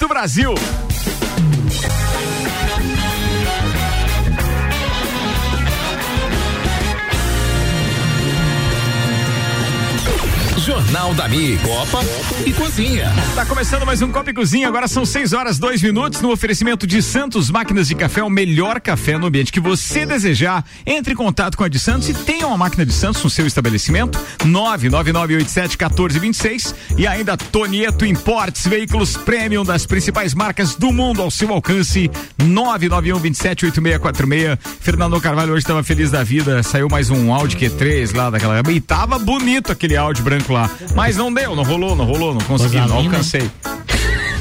do Brasil. Jornal da Mi, Copa e Cozinha. Tá começando mais um Copa e Cozinha, agora são 6 horas 2 minutos no oferecimento de Santos Máquinas de Café, o melhor café no ambiente que você desejar. Entre em contato com a de Santos e tenha uma máquina de Santos no seu estabelecimento, 999871426 e ainda Tonieto Importes, veículos premium das principais marcas do mundo ao seu alcance, 991278646. Fernando Carvalho hoje estava feliz da vida, saiu mais um Audi Q3 lá daquela, e tava bonito aquele Audi branco lá. Mas não deu, não rolou, não rolou, não consegui, não alcancei.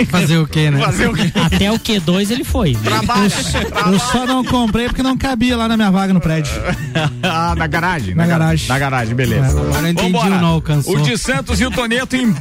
Fazer o quê, né? Fazer o quê? Até o Q2 ele foi. né? Trabalha. Eu só não comprei porque não cabia lá na minha vaga no prédio. ah, na garagem? Na gar- garagem. Na garagem, beleza. Agora eu entendi Vambora. o não alcançou. O de Santos e o Toneto em.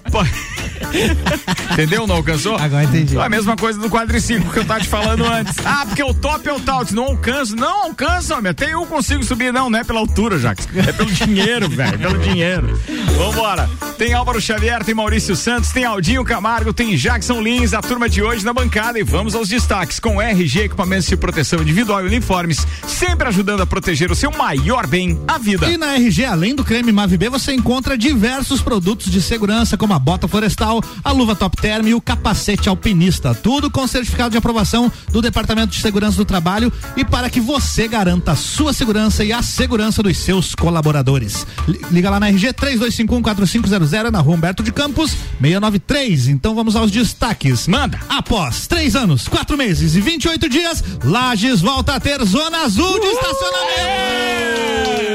Entendeu? Não alcançou? Agora entendi. A mesma coisa do quadriciclo que eu tava te falando antes. Ah, porque o top é o tal. Não alcanço. Não alcança, homem. Até eu consigo subir. Não, não é pela altura, Jax. É pelo dinheiro, velho. É pelo dinheiro. Vambora. Tem Álvaro Xavier, tem Maurício Santos, tem Aldinho Camargo, tem Jackson Lins, a turma de hoje na bancada. E vamos aos destaques com RG Equipamentos de Proteção Individual e Uniformes, sempre ajudando a proteger o seu maior bem, a vida. E na RG, além do creme Mavi B, você encontra diversos produtos de segurança, como a bota florestal, a luva top term e o capacete alpinista. Tudo com certificado de aprovação do Departamento de Segurança do Trabalho e para que você garanta a sua segurança e a segurança dos seus colaboradores. Li- Liga lá na RG 32514500 na rua Humberto de Campos, 693. Então vamos aos destaques. Manda. Após três anos, quatro meses e 28 dias, Lages volta a ter zona azul de estacionamento. É,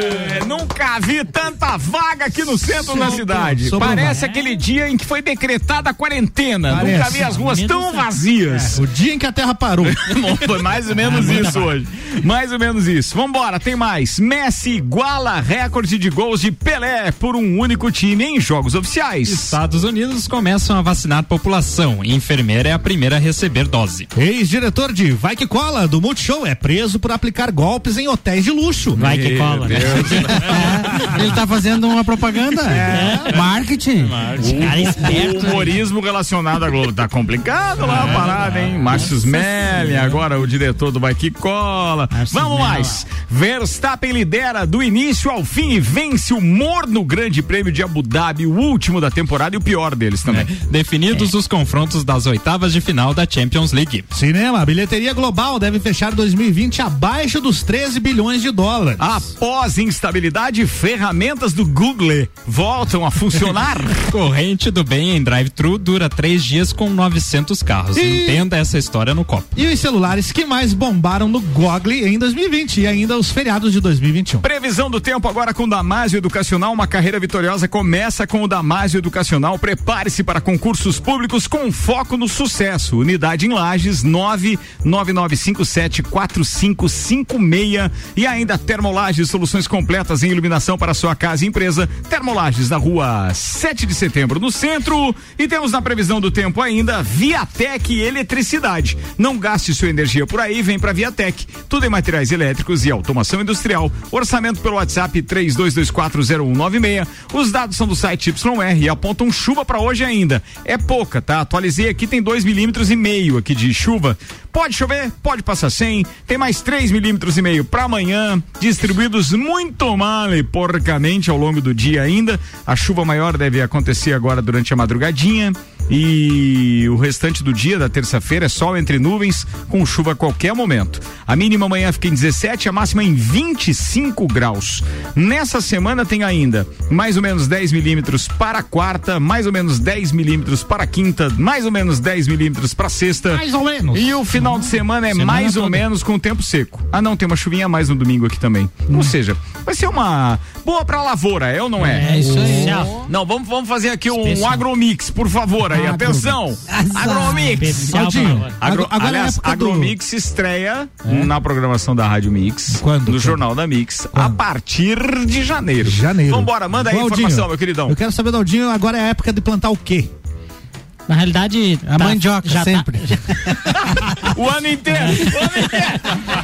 nunca vi tanta vaga aqui no centro da cidade. sobrou Parece aquele dia em que foi decretada a quarentena. Parece. Nunca vi as ruas tão vazias. O dia em que a Terra parou. Bom, Foi mais ou menos isso hoje. Mais ou menos isso. Vambora, tem mais. Messi iguala recorde de gols de Pelé por um único time em jogos oficiais. Estados Unidos começam a vacinar a população. Enfermeira é a primeira a receber dose. Ex-diretor de Vai Que Cola, do Multishow, é preso por aplicar golpes em hotéis de luxo. Vai que cola. né? Ele tá fazendo uma propaganda. É. Marketing. Cara esperto. O humorismo relacionado à Globo tá complicado lá a parada, hein? Márcio Smelly, agora o diretor do Vai Que Cola. Vamos mais. Verstappen lidera do início ao fim e vence o morno Grande Prêmio de Abu Dhabi, o último da temporada e o pior deles também. Definidos os confrontos das oitavas de final da Champions League. Cinema, a bilheteria global deve fechar 2020 abaixo dos 13 bilhões de dólares. Após instabilidade, ferramentas do Google voltam a funcionar. Corrente do bem em drive-thru dura três dias com 900 carros. E- Entenda essa história no copo. E os celulares que mais bombaram no Google em 2020 e ainda os feriados de 2021. Previsão do tempo agora com o Damásio Educacional. Uma carreira vitoriosa começa com o Damásio Educacional. Prepare-se para concursos públicos com foco no sucesso. Unidade em Lages 999574556 e ainda Termolages, soluções completas em iluminação para sua casa e empresa. Termolages na rua 7 de setembro no centro e temos na previsão do tempo ainda Viatec Eletricidade. Não gaste sua energia por aí, vem para Viatec. Tudo em materiais elétricos e automação industrial. Orçamento pelo WhatsApp 32240196. Os dados são do site YR e apontam chuva para hoje ainda. É pouca, tá? Atualizei aqui, tem dois milímetros e meio aqui de chuva. Pode chover, pode passar sem. Tem mais três milímetros e meio para amanhã, distribuídos muito mal e porcamente ao longo do dia ainda. A chuva maior deve acontecer agora durante a madrugadinha. E o restante do dia, da terça-feira, é sol entre nuvens, com chuva a qualquer momento. A mínima amanhã fica em 17, a máxima em 25 graus. Nessa semana tem ainda mais ou menos 10 milímetros para a quarta, mais ou menos 10 milímetros para a quinta, mais ou menos 10 milímetros para a sexta. Mais ou menos. E o final de semana é Semana mais ou toda. menos com tempo seco. Ah, não, tem uma chuvinha a mais no domingo aqui também. Ou seja, vai ser uma boa pra lavoura, é ou não é? É isso aí. Não, vamos, vamos fazer aqui um agromix, por favor, aí. Atenção! Agromix! Pra- agora, agora é a Aliás, época do... Agromix estreia na programação da Rádio Mix, Quando? no? Jornal da Mix, a Quando? partir de janeiro. Janeiro. Vambora, manda aí a informação, meu queridão. Eu quero saber, Daldinho, agora é a época de plantar o quê? Na realidade. A tá- mandioca, já tá- sempre. O ano inteiro. O ano inteiro.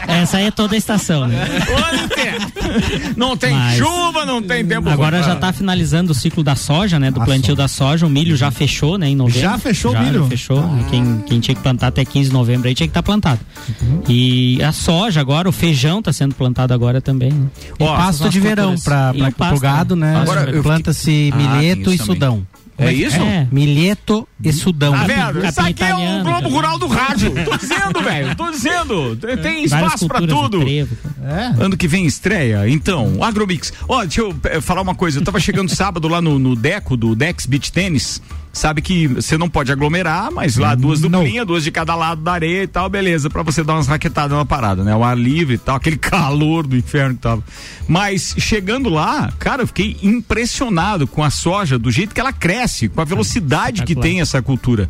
essa aí é toda a estação, né? O ano inteiro. Não tem Mas- chuva, não tem tempo. Agora já tá finalizando o ciclo da soja, né? Do A plantio soja. da soja. O milho já fechou, né? Em novembro. Já fechou o Já, milho? já fechou. Quem, quem tinha que plantar até 15 de novembro aí tinha que estar plantado. Uhum. E a soja agora, o feijão tá sendo plantado agora também. Né? E Ó, pasto de verão pra, o gado, né? né? Agora, Planta-se Ah, milheto tem e também. sudão. É isso? É. Milheto e sudão. Tá Capim- vendo? Isso aqui é o italiano Globo também. Rural do rádio. Tô dizendo, velho. Tô dizendo. Tem espaço de tudo. trevo. É. Ano que vem estreia, então, Agromix. Ó, deixa eu eh, falar uma coisa. Eu tava chegando sábado lá no, no Deco, do Dex Beach Tênis. Sabe que você não pode aglomerar, mas lá duas Não. duplinhas, duas de cada lado da areia e tal, beleza, pra você dar umas raquetadas na parada, né? O ar livre e tal, aquele calor do inferno que tava. Mas chegando lá, cara, eu fiquei impressionado com a soja, do jeito que ela cresce, com a velocidade que Espetacular. tem essa cultura.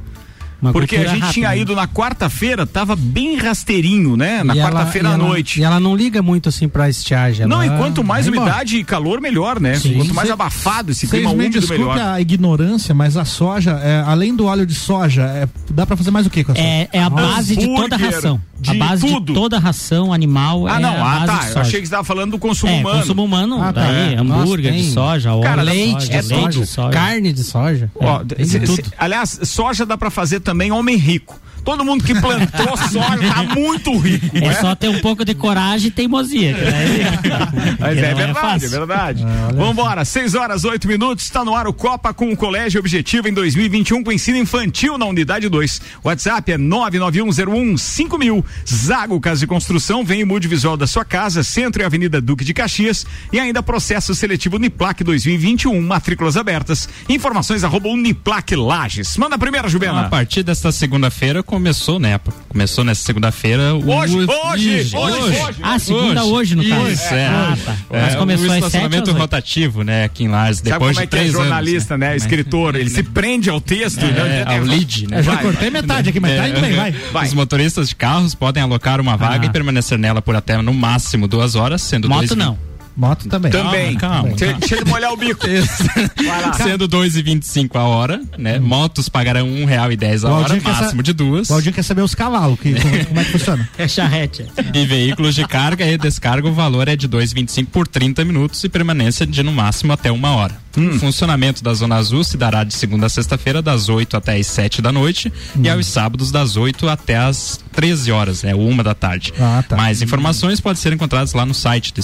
Uma Porque a gente rápida, tinha ido na quarta-feira, tava bem rasteirinho, né? Na quarta-feira à ela- noite. E ela não liga muito assim pra estiagem. Não, e quanto mais umidade e calor, melhor, né? Sim. Quanto mais Cê- abafado esse clima me úmido, desculpem melhor. a ignorância, mas a soja, é, além do óleo de soja, é, dá pra fazer mais o que com a soja? É, é a base de toda a ração. de a base tudo. de toda a ração animal Ah, é não, a ah, base tá. de Eu soja. achei que você tava falando do consumo é, humano. consumo humano, Ah, tá. daí, É. hambúrguer Nossa, de soja, óleo Cara, de leite, soja, é leite de soja. Carne de soja. Aliás, soja dá pra fazer também homem rico. Todo mundo que plantou soja tá muito rico. É né? só ter um pouco de coragem e teimosia. daí- Mas é não verdade, é, verdade. Vambora, 6 horas, 8 minutos, está no ar o Copa com o Colégio Objetivo em 2021 com ensino infantil na unidade 2. WhatsApp é 991015000. Zago Casa de Construção, vem e mude o visual da sua casa, Centro e Avenida Duque de Caxias e ainda processo seletivo Uniplac 2021, matrículas abertas. Informações arroba Uniplac Lages. Manda a primeira, Então, Juliana. a partir desta segunda-feira começou, né? Começou nessa segunda-feira o. Hoje, hoje, Ih, hoje, hoje. Ah, segunda hoje, no caso. Isso, é. Ah, tá. É, Mas começou o sete estacionamento rotativo, né, aqui em Lages, Sabe depois como é de que é três jornalista, anos. né? Escritor, ele se prende ao texto, né? É, ao lead, né? Eu já vai, cortei metade aqui, mas tá indo bem, vai. Os motoristas de carros podem alocar uma vaga Ah. e permanecer nela por até no máximo duas horas, sendo Moto dois não. Moto também. Também. Calma, calma. Deixa, deixa ele molhar o bico. Vai lá. Sendo 2,25 a hora, né? Motos pagarão um real e dez a hora, máximo de duas. O Aldinho quer saber os cavalos, que, como, como é que funciona. É charrete. E veículos de carga e descarga, o valor é de 2,25 por 30 minutos e permanência de no máximo até uma hora. Hum. O funcionamento da Zona Azul se dará de segunda a sexta-feira, das 8 até as 7 da noite, Hum. e aos sábados, das 8 até as 13 horas, né? Uma da tarde. Ah, tá. Mais informações podem ser encontradas lá no site do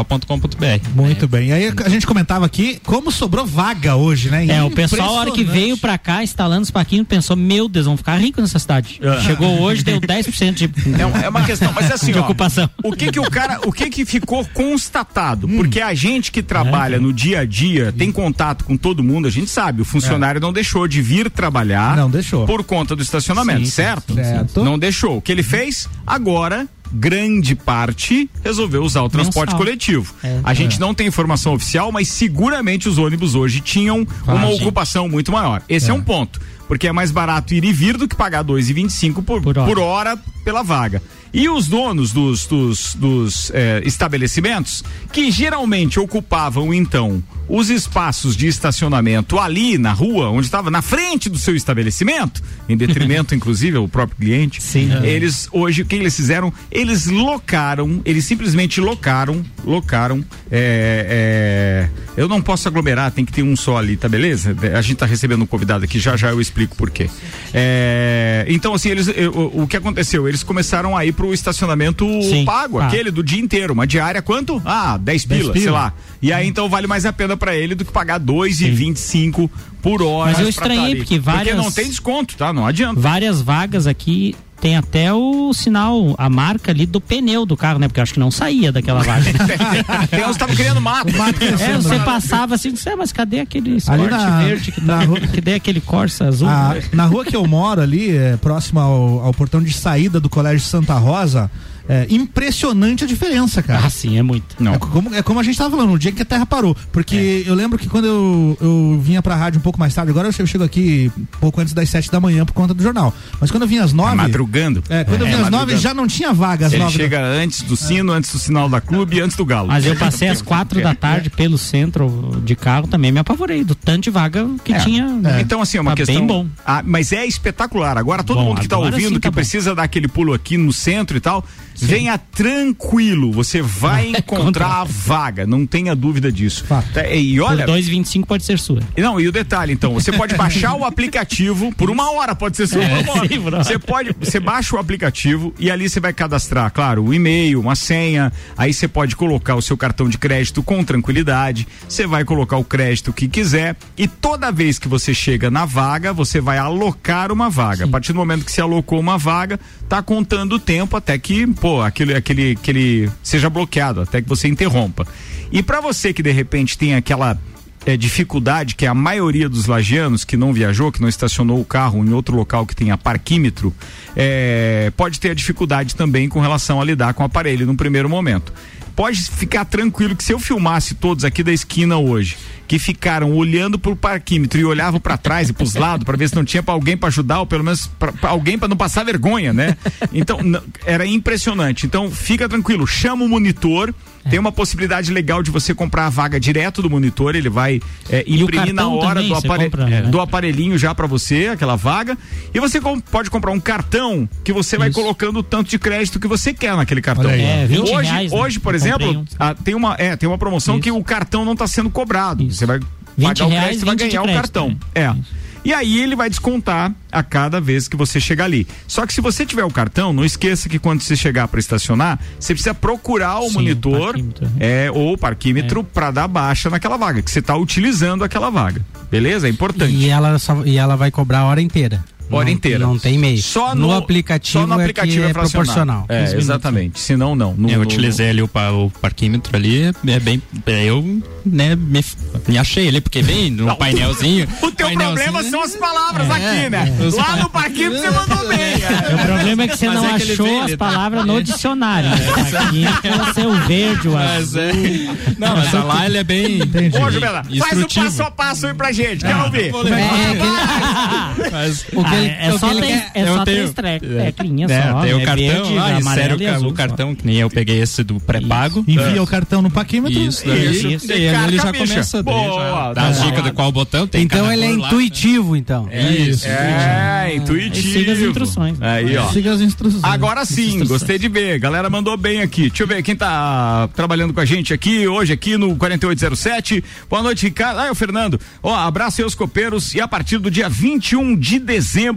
estacionamentodigital.com.br. Muito bem. E aí a gente comentava aqui como sobrou vaga hoje, né? É, o pessoal, a hora que veio pra cá, instalando os paquinhos, pensou, meu Deus, vamos ficar ricos nessa cidade. Chegou hoje, deu 10% de, É, um- é uma questão, mas assim, de ó, ocupação. o que que o cara, o que que ficou constatado? Porque a gente que trabalha no dia a dia, tem contato com todo mundo, a gente sabe, o funcionário não deixou de vir trabalhar Não deixou. por conta do estacionamento, Sim, certo? certo. Não deixou. O que ele fez? Agora grande parte resolveu usar o transporte Mensal. coletivo. É. a gente não tem informação oficial, mas seguramente os ônibus hoje tinham uma sim. ocupação muito maior. Esse é. um ponto, porque é mais barato ir e vir do que pagar 2,25 por, por, Por hora. pela vaga. E os donos dos, dos, dos eh, estabelecimentos, que geralmente ocupavam então os espaços de estacionamento ali na rua, onde estava na frente do seu estabelecimento, em detrimento inclusive ao próprio cliente. Sim. Eles hoje o que eles fizeram? Eles locaram, eles simplesmente locaram, locaram. é, é, eu não posso aglomerar, tem que ter um só ali, tá beleza? A gente tá recebendo um convidado aqui, já já eu explico por quê. É, então assim eles, eu- o, o que aconteceu? Eles começaram a ir pro estacionamento Sim. pago, Ah. aquele do dia inteiro, uma diária quanto? Ah, 10 pila, sei pila. lá. E aí então vale mais a pena para ele do que pagar 2,25 por hora. Mas eu estranhei, tá ali. porque várias- Porque não tem desconto, tá? Não adianta. Várias vagas aqui tem até o sinal, a marca ali do pneu do carro, né? Porque eu acho que não saía daquela vaga. Uns que estavam criando mato. é, você passava assim, você, mas cadê aquele Ali esporte na- verde que, na tá, rua- cadê aquele Corsa azul? A- na rua que eu moro ali, é, próximo ao, ao portão de saída do Colégio Santa Rosa, é impressionante a diferença, cara. Ah, sim, é muito. Não. É como, é como a gente tava falando, o dia que a Terra parou. Porque eu lembro que quando eu, eu vinha pra rádio um pouco mais tarde, agora eu chego, aqui um pouco antes das sete da manhã por conta do jornal. Mas quando eu vinha às nove. Madrugando. É, quando eu É, vinha às nove já não tinha vaga às Ele nove. da- chega antes do sino, antes do sinal da clube e antes do galo. Mas eu passei às quatro da tarde pelo centro de carro também me apavorei do tanto de vaga que É. tinha. Então, assim, é uma Tá questão. bem bom. Ah, mas é espetacular. Agora, todo Bom, mundo que tá ouvindo, sim tá que bom. precisa dar aquele pulo aqui no centro e tal, venha tranquilo. Você vai encontrar a vaga. Não tenha dúvida disso. Fato. Tá, E olha. Por 2,25 pode ser sua. Não, e o detalhe, então, você pode baixar o aplicativo por uma hora, pode ser sua. É, sim, você pode, você baixa o aplicativo e ali você vai cadastrar, claro, o e-mail, uma senha. Aí você pode colocar o seu cartão de crédito com tranquilidade. Você vai colocar o crédito que quiser e toda vez que você chega na vaga, você vai alocar uma vaga. A partir do momento que você alocou uma vaga, tá contando o tempo até que, pô, aquele, aquele, aquele seja bloqueado, até que você interrompa. E para você que de repente tem aquela é, dificuldade que a maioria dos lagianos que não viajou, que não estacionou o carro em outro local que tenha parquímetro, é, pode ter a dificuldade também com relação a lidar com o aparelho no primeiro momento. Pode ficar tranquilo que se eu filmasse todos aqui da esquina hoje, que ficaram olhando pro parquímetro e olhavam para trás e pros lados para ver se não tinha pra alguém para ajudar ou pelo menos pra, pra alguém para não passar vergonha, né? Então era impressionante. Então fica tranquilo, chama o monitor. Tem uma possibilidade legal de você comprar a vaga direto do monitor, ele vai é, o imprimir na hora também, do, apare- compra, é, né? do aparelhinho já para você, aquela vaga. E você com- pode comprar um cartão que você vai Isso. colocando o tanto de crédito que você quer naquele cartão. É, 20 hoje, reais, né? hoje, por Eu exemplo, um. ah, tem uma é, tem uma promoção Isso. que o cartão não está sendo cobrado. Isso. Você vai 20 pagar o crédito e vai 20 de ganhar o crédito, cartão. né? É. E aí ele vai descontar a cada vez que você chegar ali. Só que se você tiver o cartão, não esqueça que quando você chegar para estacionar, você precisa procurar o Sim, monitor o parquímetro, é, ou o parquímetro para dar baixa naquela vaga, que você está utilizando aquela vaga. Beleza? É importante. E ela, só, e ela vai cobrar a hora inteira. Hora Não- inteira. Não tem meio. Só no, no, aplicativo, só no aplicativo é, que é fracionado. proporcional. É, 15 minutos. exatamente. Se não, não. No- Eu no- utilizei ali o, o parquímetro ali, é bem. é, Eu né, me, me achei ali, porque vem no painelzinho. O teu painelzinho, problema são as palavras É, aqui, né? Lá no parquinho você mandou bem. O problema é que você Mas não é achou as palavras no dicionário. Né? Aqui ser o verde, o Mas azul. é. Não, mas lá ele é bem. Ô, Jubela, faz o passo a passo aí pra gente. Quero ouvir. Mas, O que Ah, ele, é, é o só ele três, é eu só tenho- três teclinhas é, só. tem o é cartão verde, lá, o cartão, que nem eu peguei esse do pré-pago. Envia o cartão no parquímetro. Isso, daí, Isso. ele já começa Boa, já, tá dá as dicas de qual botão tem. Então ele é lá, intuitivo, então. né? É isso. É, intuitivo. Siga as instruções. Aí, ó. Siga as instruções. Agora sim, gostei de ver. Galera mandou bem aqui. Deixa eu ver quem tá trabalhando com a gente aqui hoje aqui no 4807. Boa noite, Ricardo. Ah, é o Fernando. Ó, abraço aí aos copeiros e a partir do dia 21 de dezembro,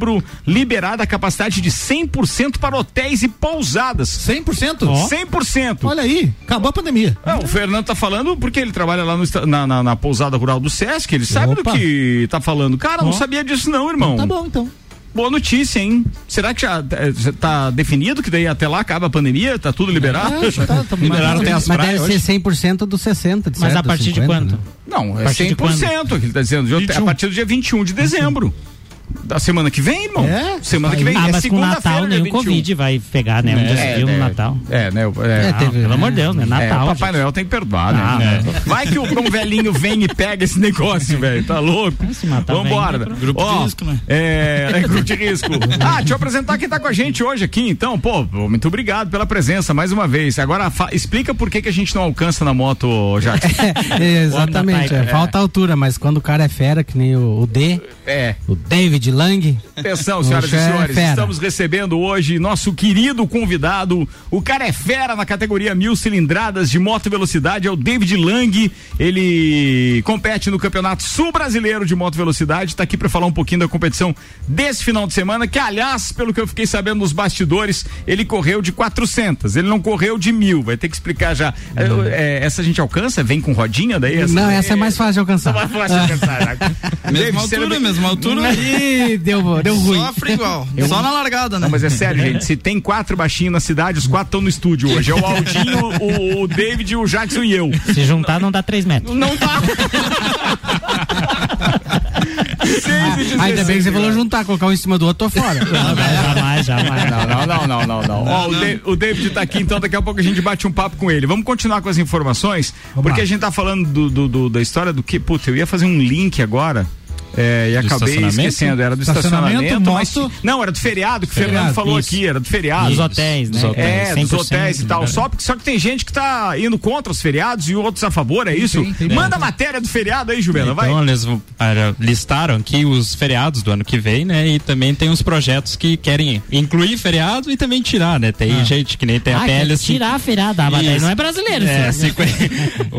liberada a capacidade de 100% para hotéis e pousadas. 100%? 100%. Olha aí, acabou a pandemia. Não, o Fernando tá falando porque ele trabalha lá no na, na, na pousada rural do Sesc, ele sabe Opa. do que tá falando. Cara, não sabia disso não, irmão. Tá bom, então. Boa notícia, hein? Será que já eh, tá definido que daí até lá acaba a pandemia? Tá tudo liberado? É, tá, tá Liberaram até as Mas deve hoje. ser 100% dos 60, de Mas certo, a partir de 50, quanto? né? Não, é partir de 100% que ele tá dizendo. Já- A 21. partir do dia 21 de dezembro. Da semana que vem, irmão? É? Semana que vem. Ah, é mas com o Natal nem o 21. Covid vai pegar, né? Um dia É, civil no é, Natal. É, né? o- é. É, Ah, teve- pelo amor de Deus, né? É, Natal. o Papai gente. Noel tem que perdoar, né? Ah, É. Vai que o um velhinho vem e pega esse negócio, velho. Tá louco? Se matar o Vambora. velhinho, Grupo de Ó, risco, né? É, é grupo de risco. Ah, deixa eu apresentar quem tá com a gente hoje aqui, então. Pô, muito obrigado pela presença mais uma vez. Agora, fa- explica por que, que a gente não alcança na moto, Jackson. É, exatamente, é, falta altura, mas quando o cara é fera, que nem o, o D, É. o David Lang, Atenção, senhoras e é senhores, fera. estamos recebendo hoje nosso querido convidado, o cara é fera na categoria mil cilindradas de moto velocidade, é o David Lang. Ele compete no Campeonato Sul Brasileiro de Moto Velocidade, está aqui para falar um pouquinho da competição desse final de semana, que aliás, pelo que eu fiquei sabendo nos bastidores, ele correu de 400, ele não correu de mil, vai ter que explicar já. É, é, essa a gente alcança? Vem com rodinha daí? não, essa é mais fácil de alcançar. mais fácil de alcançar. né? David, Mesma altura, mesma altura. Deu, deu ruim. Sofre igual. Só na largada, né? Não, mas é sério, gente. Se tem quatro baixinhos na cidade, os quatro estão no estúdio hoje. É o Aldinho, o, o David, o Jackson e eu. Se juntar, não dá 3 metros. Não tá. Ainda bem que você falou juntar, colocar um em cima do outro, tô fora. jamais, jamais. Não, não, não, não, não, não. Ó, o, Da- o David tá aqui, então daqui a pouco a gente bate um papo com ele. Vamos continuar com as informações, porque a gente tá falando do, do- do- da história do que, puta, eu ia fazer um link agora. É, e Do acabei esquecendo, era do Estacionamento, estacionamento, mas moto. não, era do feriado que o Fernando falou isso. aqui, era do feriado. Dos hotéis, né? Dos hotéis. É, dos 100% hotéis e tal. liberado. Só, porque- só que tem gente que tá indo contra os feriados e outros a favor, é isso? tem, tem. Manda a matéria do feriado aí, Juvena, vai. Então eles ah, listaram aqui os feriados do ano que vem, né? E também tem uns projetos que querem incluir feriado e também tirar, né? Tem gente que nem tem a Ah, PL quer assim. tirar a feriado, ah, mas não é brasileiro. É, isso. 50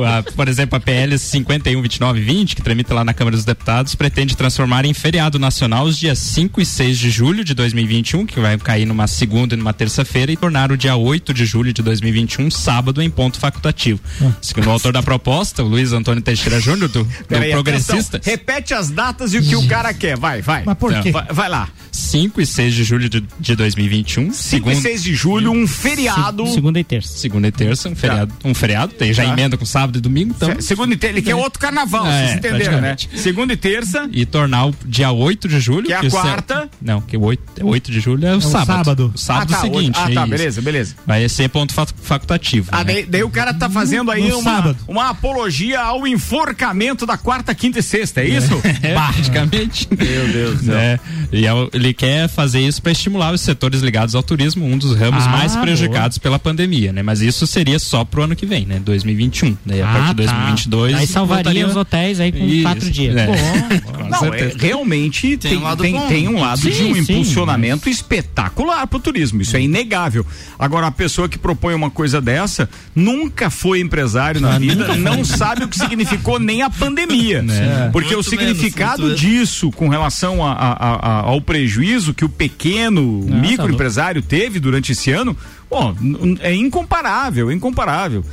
a- por exemplo, a PL 51, 29 e 20, que tramita lá na Câmara dos Deputados, pretende transformar em feriado nacional os dias 5 e 6 de julho de 2021, que vai cair numa segunda e numa terça-feira, e tornar o dia 8 de julho de 2021 sábado em ponto facultativo. Segundo o autor da proposta, o Luiz Antônio Teixeira Júnior, do, do Progressista. atenção, repete as datas e o que o cara quer. Vai, vai. Mas por Não, quê? Vai, vai lá. 5 e 6 de julho de, de 2021. 5 e segunda- 6 de julho, um feriado. Segunda e terça. Segunda e terça, um feriado. Um feriado, tem, já Tá. emenda com sábado e domingo, então. Se- Segunda e terça, ele quer outro carnaval, É, vocês entenderam, né? Segunda e terça, E tornar o dia 8 de julho. Que é a o céu- quarta. Não, que o 8, 8 de julho é o, o sábado. sábado. O sábado ah, tá, seguinte. Ah, tá, isso. beleza, beleza. Vai ser ponto fa- facultativo. Ah, né? daí, daí o cara tá fazendo aí No uma, sábado. uma apologia ao enforcamento da quarta, quinta e sexta, é isso? É, praticamente. Meu Deus do céu. É, e é ele quer fazer isso para estimular os setores ligados ao turismo, um dos ramos Ah, mais prejudicados pela pandemia, né? Mas isso seria só pro ano que vem, né? 2021. Daí a partir de 2022. Ah, Aí salvaria voltaria- os hotéis aí com Isso, quatro dias. é. Pô, Com Não, é, realmente tem, Tem um lado tem, tem um lado de Sim, um sim, impulsionamento espetacular pro turismo, isso é inegável. Agora, a pessoa que propõe uma coisa dessa nunca foi empresário na vida, não sabe o que significou nem a pandemia. Né. Porque Muito o significado menos, disso com relação a- a- a- a- ao prejuízo que o pequeno tá microempresário teve durante esse ano, bom, n- é incomparável, incomparável.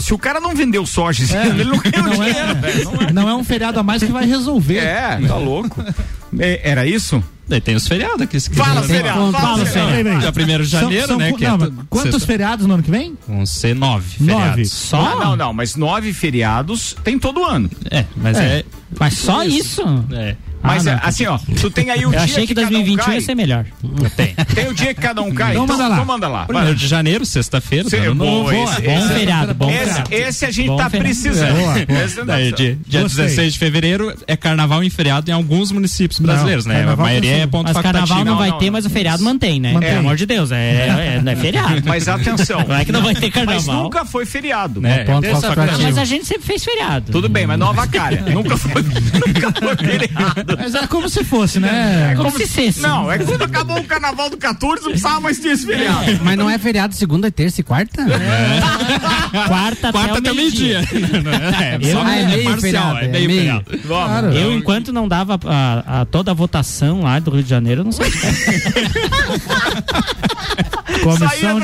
Se o cara não vendeu soja esse ano, ele não ganhou Não dinheiro, velho. Não é, não é um feriado a mais que vai resolver. é, tá louco. É, era isso? Daí tem os feriados aqui. se Fala, quiser. feriado, Fala, fala, feriado. feriado. Dia 1 de São- janeiro, são né? qu- que é não, mas quantos sexta- feriados no ano que vem? Vão ser nove Nove. feriados. Só? Ah, não, não, mas nove feriados tem todo ano. É, mas é. Mas só isso? é. Mas Ah, é, não. assim, ó, tu tem aí o Eu dia achei que cada um 2021 cai. ia ser melhor. Tem. Tem o dia que cada um cai. Então Então, manda lá. então manda lá. Primeiro de janeiro, sexta-feira, Cê- boa, novo. esse- Bom esse- feriado, bom Esse, feriado. esse a gente Bom tá feriado. precisando. Boa, boa. Esse não- Daí, dia, dia Gostei. 16 de fevereiro é carnaval em feriado em alguns municípios brasileiros, né? A maioria é ponto Mas facultativo. carnaval não, Não, vai não, ter, não. mas o feriado mantém, né? Mantém. Pelo amor de Deus, é, é, não é feriado. Mas atenção. Não é que não vai ter carnaval. Mas nunca foi feriado. Né? Ponto É ponto facultativo. Mas a gente sempre fez feriado. Tudo bem, mas não avacalha. nunca foi, nunca foi feriado. Mas é como se fosse, né? Como se fosse. Não, é que quando acabou o carnaval do 14, não precisava mais ter esse feriado. Mas não é feriado segunda, terça e quarta? Quarta, Quarta até até o o meio-dia. meio-dia. é, só Ah, é meio parcial, feriado, é é meio meio. feriado. Claro. Eu, enquanto não dava a, a- toda a votação lá do Rio de Janeiro, eu não sei. Comissão Saía de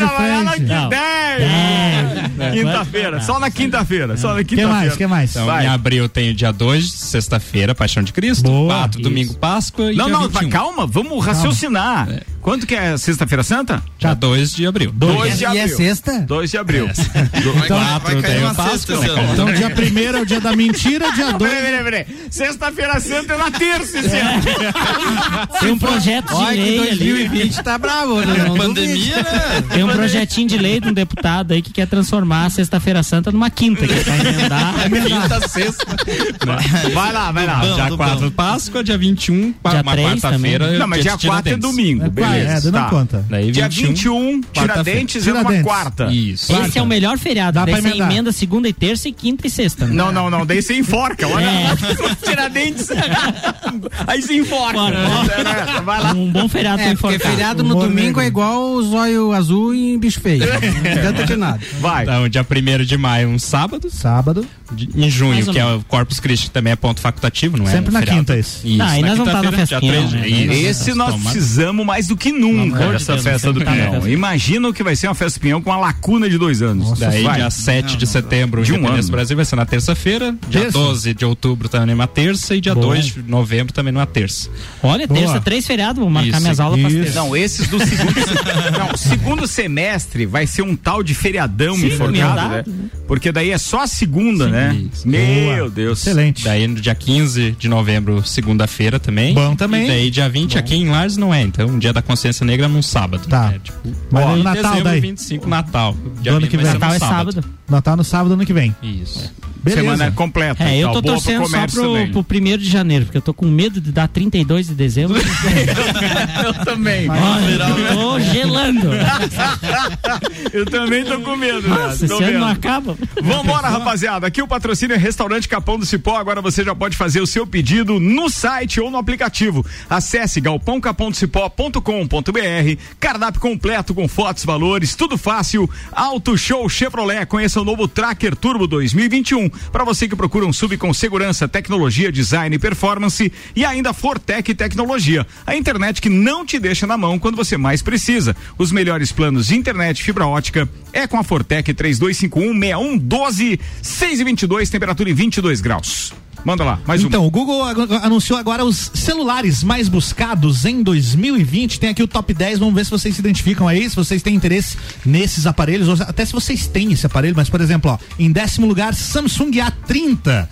frente. Não. 10. É. Quinta-feira, só na quinta-feira, só na O que mais? quinta-feira. O que mais? Então, Vai. em abril tem o dia 2, sexta-feira, Paixão de Cristo. Boa. 4, domingo. Páscoa. E Não, dia não, 21. calma, vamos raciocinar. Quanto que é sexta-feira santa? Dia 2 de abril. 2 de E é abril. sexta? 2 de abril. Vai, Quatro, vai cair tem uma o Páscoa, ano. Então, dia primeiro é o dia da mentira, dia dois. Peraí, peraí, peraí. Sexta-feira santa é na terça esse ano. Tem um projeto de Olha que lei ali. 2020 tá bravo, né? Não Pandemia, né? Tem um projetinho de lei de um deputado aí que quer transformar a Sexta-feira Santa numa quinta, que é pra emendar. Quinta, sexta. Vai lá, vai lá. Bom, dia do 4, Páscoa. Dia 21, Dia uma três quarta-feira. Não, mas dia 4 é domingo, É, é, não tá. conta. Daí Dia 21, 21, Tiradentes é uma Tiradentes. quarta. Isso. Esse é o melhor feriado. Dá Daí você emenda segunda e terça e quinta e sexta. né? Não, não, não, daí você enforca, olha. É. Tiradentes. Aí você enforca. Enforca. Vai lá. Um bom feriado É, porque enforcar. feriado no Humor domingo negro. é igual o zóio azul em bicho feio. Não canta de nada. Vai. Então, dia 1 de maio, um sábado. Sábado. De- Em junho, que é o Corpus Christi, que também é ponto facultativo, não é? Sempre um na feriado. quinta, esse. Isso, Tá, aí na nós vamos tá na dia festinha, 3 de- né? Esse nós Toma. precisamos mais do que nunca de dessa Deus, festa do que Pinhão. Imagina o que vai ser uma festa do Pinhão com uma lacuna de dois anos. Daí, Vai. dia 7 de setembro, De um ano. Brasil vai ser na terça-feira. Dia Terça? 12 de outubro também numa terça. E dia Bom. 2 de novembro também numa terça. Olha, Boa. terça, três feriados, vou marcar Isso, minhas aulas pra terça. Não, esses do segundo, não, segundo semestre vai ser um tal de feriadão Sim, enforcado, né? emendado. Porque daí é só a segunda, Sim, né? Isso. Meu Deus. Excelente. Daí no dia 15 de novembro, segunda-feira também. Bom também. E daí dia 20 aqui em Lars não é, então dia da consciência negra num sábado. Tá. né? Tipo, Mas ó, em Natal dezembro, daí? 25, Natal. Dia Do ano 20 que vem. Natal é sábado. Natal no sábado ano que vem. Isso. Beleza. Semana completa. É, eu então, tô boa pro torcendo só pro, pro primeiro de janeiro, porque eu tô com medo de dar 32 de dezembro. eu também. Olha, eu tô gelando. Eu também tô com medo, né? Nossa, esse ano não acaba. Vambora, rapaziada. Aqui o patrocínio é Restaurante Capão do Cipó. Agora você já pode fazer o seu pedido no site ou no aplicativo. Acesse galpãocapondocipó.com.br. Cardápio completo com fotos, valores, tudo fácil. Auto Show Chevrolet. Conheça o novo Tracker Turbo 2021. Para você que procura um sub com segurança, tecnologia, design e performance. E ainda Fortec Tecnologia. A internet que não te deixa na mão quando você mais precisa. Os melhores planos de internet fibra ótica é com a Fortec 3251-6112, 6 e 22, temperatura em 22 graus. Manda lá, mais um. Então, o Google anunciou agora os celulares mais buscados em 2020. Tem aqui o top 10, vamos ver se vocês se identificam aí, se vocês têm interesse nesses aparelhos, ou até se vocês têm esse aparelho, mas por exemplo, ó, em décimo lugar, Samsung A30.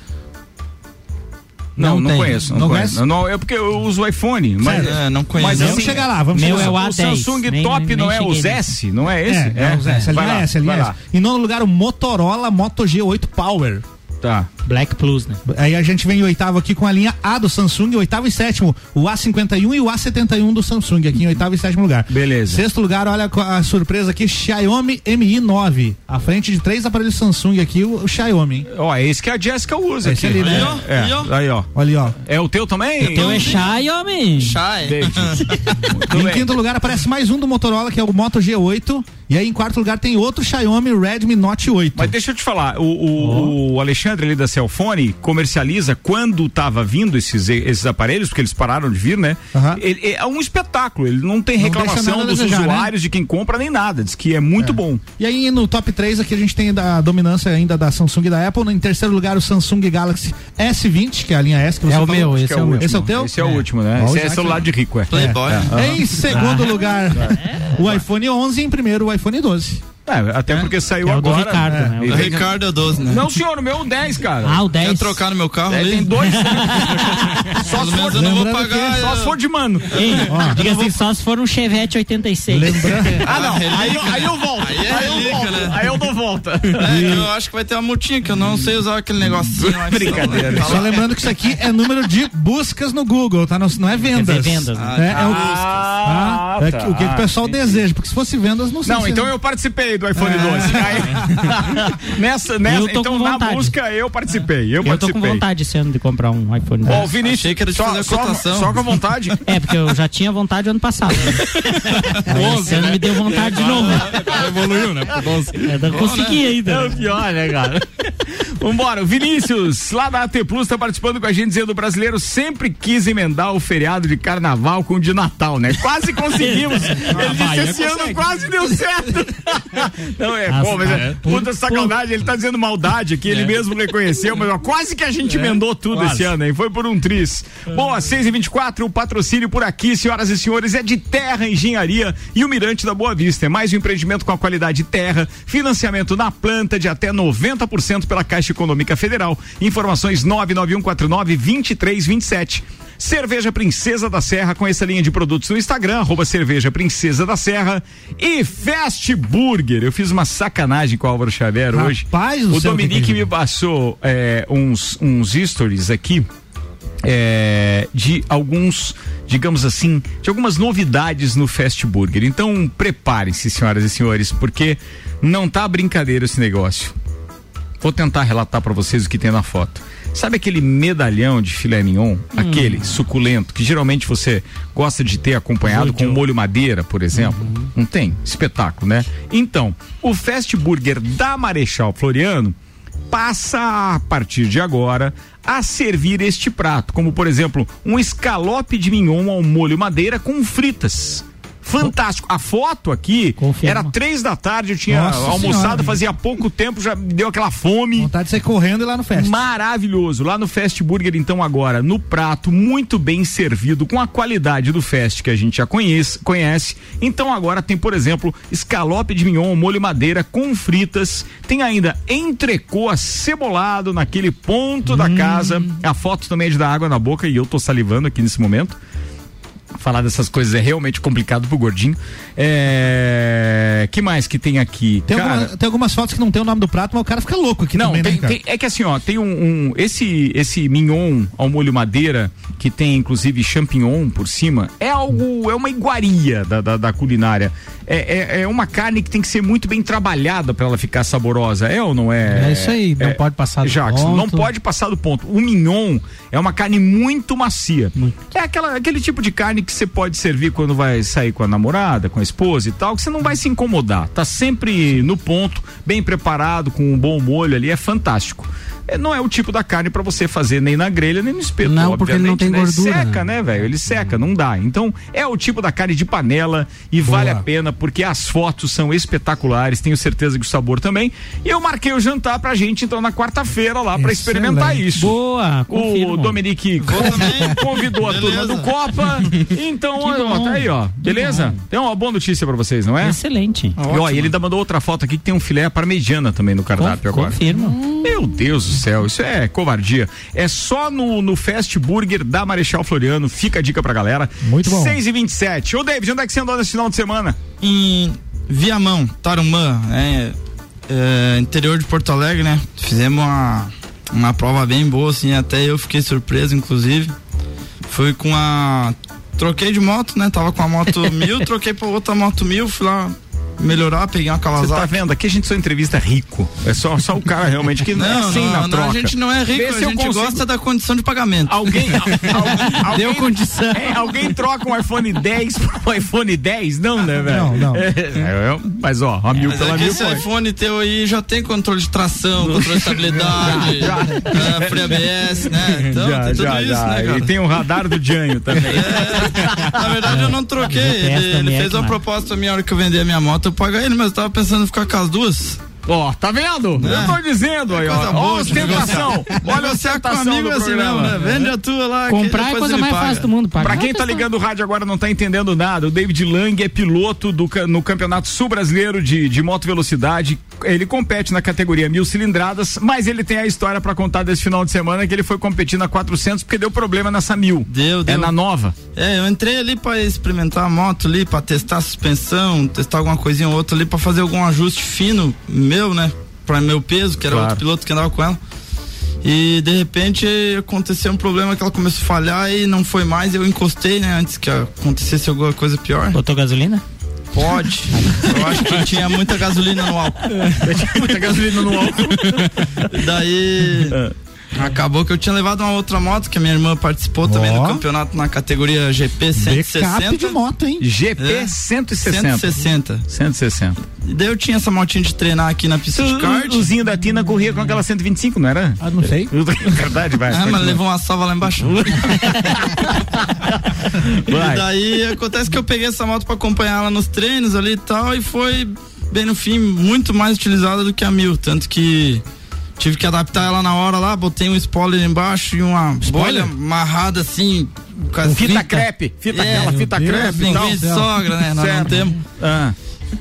Não, Não não conheço. Não, Não conheço. conhece? Não, é porque eu uso o iPhone. Mas, É, não conheço. Mas Vamos assim, chegar lá, vamos meu chegar é o lá. o A10. Samsung Nem- Top nem não é os S, não é esse? É, é, os S, a vai lá, S, a linha vai S. lá. Em nono lugar, o Motorola Moto G8 Power. Tá. Black Plus, né? Aí a gente vem em oitavo aqui com a linha A do Samsung, oitavo e sétimo, o A51 e o A71 do Samsung, aqui em oitavo e sétimo lugar. Beleza. Sexto lugar, olha a surpresa aqui, Xiaomi Mi 9. À frente de três aparelhos Samsung aqui, o, o Xiaomi, hein? Ó, é esse que a Jéssica usa Esse aqui. ali, né? Aí, ó. É, Aí, ó. Olha ali, ó. É o teu também? O teu é Xiaomi. E em quinto lugar aparece mais um do Motorola, que é o Moto G8. E aí em quarto lugar tem outro Xiaomi Redmi Note 8. Mas deixa eu te falar, o, o, o Alexandre ali da Cellfone comercializa quando tava vindo esses, esses aparelhos, porque eles pararam de vir, né? Aham. Ele- é um espetáculo, ele não tem Não reclamação a dos desejar, né? usuários, de quem compra, nem nada. Diz que é muito bom. E aí no top 3 aqui a gente tem a dominância ainda da Samsung e da Apple. Em terceiro lugar o Samsung Galaxy S20, que é a linha S que você É o falou. meu, esse que é o meu. Esse é o teu? Esse é o É. último, né? Ó, Esse o é celular de rico, é. Playboy. Em segundo lugar, o iPhone 11 e em primeiro o iPhone 12. É, até porque saiu É o do agora. Ricardo, é. né? E O Ricardo é o 12, né? Não, senhor, o meu é o 10, cara. Ah, o Quer 10. trocar no meu carro É, ali? tem dois. só se for, eu não vou pagar. que só se for de mano. Ei, diga assim, só se for um Chevette 86. Lembrando, Ah, não. Aí, eu- aí eu volto. Aí é eu relíquia, volto. né? Aí eu dou volta. É, eu acho que vai ter uma multinha, que eu não sei usar aquele negocinho. Brincadeira. tá só lá. lembrando que isso aqui é número de buscas no Google, tá? Não, não é vendas. Quer dizer, vendas, né? É, é o, Ah, ah, é tá. que- o que, o pessoal deseja, porque se fosse vendas, não sei Não, então eu participei do iPhone 12. Aí, nessa, nessa, Eu tô então na vontade. busca eu participei. Eu, Eu tô participei. com vontade esse ano de comprar um iPhone 10. Ó, o Vinícius, Achei que era de só, fazer a só- cotação. Só, com a vontade. É, porque eu já tinha vontade ano passado. Né? Aí esse ano me deu vontade de novo. Evoluiu, né? Pro 12. É, não consegui ainda. É o pior, né, cara? Vambora, o Vinícius, lá da AT Plus, tá participando com a gente dizendo: o brasileiro sempre quis emendar o feriado de carnaval com o de Natal, né? Quase conseguimos. Ele disse: esse ano quase deu certo. Não, é, Nossa, pô, mas é, é. puta sacanagem, ele tá dizendo maldade aqui, ele mesmo reconheceu, mas ó, quase que a gente emendou tudo esse ano, hein? Foi por um tris. Boa, 6 e 24 o patrocínio por aqui, senhoras e senhores, é de Terra Engenharia e o Mirante da Boa Vista. É mais um empreendimento com a qualidade Terra, financiamento na planta de até 90% pela Caixa Econômica Federal. Informações 99149-2327. Cerveja Princesa da Serra, com essa linha de produtos no Instagram, arroba Cerveja Princesa da Serra. E Fast Burger. Eu fiz uma sacanagem com o Álvaro Xavier hoje. Rapaz do O Dominique que- me passou é, uns, uns stories aqui. é, de alguns, digamos assim, de algumas novidades no Fast Burger. Então, preparem-se, senhoras e senhores, porque não tá brincadeira esse negócio. Vou tentar relatar para vocês o que tem na foto. Sabe aquele medalhão de filé mignon, aquele suculento que geralmente você gosta de ter acompanhado com molho madeira, por exemplo? Não tem? Espetáculo, né? Então, o Fast Burger da Marechal Floriano passa a partir de agora a servir este prato, como por exemplo, um escalope de mignon ao molho madeira com fritas. Fantástico. A foto aqui Confirma. era três da tarde, eu tinha Nossa almoçado Senhora. fazia pouco tempo, já me deu aquela fome. Vontade de sair correndo e lá no fest. Maravilhoso. Lá no Fast Burger, então, agora, no prato, muito bem servido, com a qualidade do Fast que a gente já conhece. conhece. Então, agora tem, por exemplo, escalope de mignon, molho madeira com fritas. Tem ainda entrecô acebolado naquele ponto da casa. A foto também é de dar água na boca e eu tô salivando aqui nesse momento. Falar dessas coisas é realmente complicado pro gordinho. É... que mais que tem aqui? Tem, Cara, alguma- tem algumas fotos que não tem o nome do prato, mas o cara fica louco aqui não, também, tem- né, tem- é que assim, ó, tem um, um- esse esse mignon ao molho madeira que tem inclusive champignon por cima é algo é uma iguaria da, da, da culinária. É, é, é uma carne que tem que ser muito bem trabalhada para ela ficar saborosa, é ou não é? É isso aí, não pode passar do Jackson, ponto. não pode passar do ponto. O mignon é uma carne muito macia. É aquela, aquele tipo de carne que você pode servir quando vai sair com a namorada, com a esposa e tal, que você não vai se incomodar. Tá sempre no ponto, bem preparado, com um bom molho ali, é fantástico. É, não é o tipo da carne para você fazer nem na grelha, nem no espeto. Não, porque ele não obviamente, tem né? gordura, Seca, né, velho? Ele seca, não dá. Então, é o tipo da carne de panela e vale a pena porque as fotos são espetaculares, tenho certeza que o sabor também. E eu marquei o jantar pra gente, então, na quarta-feira lá pra experimentar isso. Boa, O confirmo. Dominique con- convidou a turma do Copa. Então, ó, tá aí, ó. Beleza? Tem uma boa notícia pra vocês, não é? Excelente. E ó, e ele ainda mandou outra foto aqui que tem um filé parmegiana também no cardápio Con- agora. Confirmo. Meu Deus do céu, isso é covardia. É só no, no Fast Burger da Marechal Floriano. Fica a dica pra galera. Muito bom. 6 e 27 Ô, David, onde é que você andou nesse final de semana? Em Viamão, Tarumã, né? É, interior de Porto Alegre, né? Fizemos uma, uma prova bem boa, assim, até eu fiquei surpreso, inclusive. Fui com a. Troquei de moto, né? Tava com a moto mil, troquei pra outra moto mil, fui lá melhorar, peguei uma Você tá vendo? Aqui a gente só entrevista rico. É só, só o cara realmente que não, é Não, sem não, na não, troca. a gente não é rico, Vê a gente consigo- gosta da condição de pagamento. Alguém, al- al- Deu alguém- condição. É, alguém troca um iPhone 10 por um iPhone 10? Não, né, velho? Não, não. É, é, mas ó, a mil Mas pela mil esse pode. iPhone teu aí já tem controle de tração, controle de estabilidade, é, Free ABS, né? Então já, tem tudo já, isso, já. né, cara? E tem o radar do Janho também. Na verdade eu não troquei, ele, ele é fez uma proposta pra mim a hora que eu vender a minha moto, pago ele, mas eu tava pensando em ficar com as duas. Ó, tá vendo? Eu tô dizendo aí, ó. Ó, boa ostentação. Olha a ostentação amigo do é assim programa. mesmo, né? Vende a tua lá. que Comprar é a coisa mais paga. fácil do mundo. Pagar Pra quem é tá questão. ligando o rádio agora não tá entendendo nada, o David Lang é piloto do, no Campeonato Sul Brasileiro de, de Moto Velocidade. Ele compete na categoria mil cilindradas, mas ele tem a história pra contar desse final de semana que ele foi competir na 400 porque deu problema nessa mil. Deu, É deu. na nova. É, eu entrei ali pra experimentar a moto ali, pra testar a suspensão, testar alguma coisinha ou outra ali, pra fazer algum ajuste fino meu, né? Pra meu peso, que era Claro. outro piloto que andava com ela. E de repente aconteceu um problema que ela começou a falhar e não foi mais. Eu encostei, né? Antes que acontecesse alguma coisa pior. Botou gasolina? Pode. Eu acho que tinha muita gasolina no álcool. Muita gasolina no álcool. Daí. Acabou que eu tinha levado uma outra moto, que a minha irmã participou também Ó. do campeonato na categoria GP Backup 160. de moto, hein? GP É. 160. 160. 160. E daí eu tinha essa motinha de treinar aqui na pista de kart. O, da Tina corria com aquela 125, não era? Ah, não sei. Verdade, vai. Ah, mas levou uma salva lá embaixo. Vai. E daí acontece que eu peguei essa moto pra acompanhar ela nos treinos ali e tal, e foi bem no fim muito mais utilizada do que a mil. Tanto que tive que adaptar ela na hora lá, botei um spoiler embaixo e uma bolha amarrada assim. Com as Fita fita- crepe. Fita É, aquela, fita Deus crepe do e tal. De sogra, né? Nós não Certo. temos. Ah.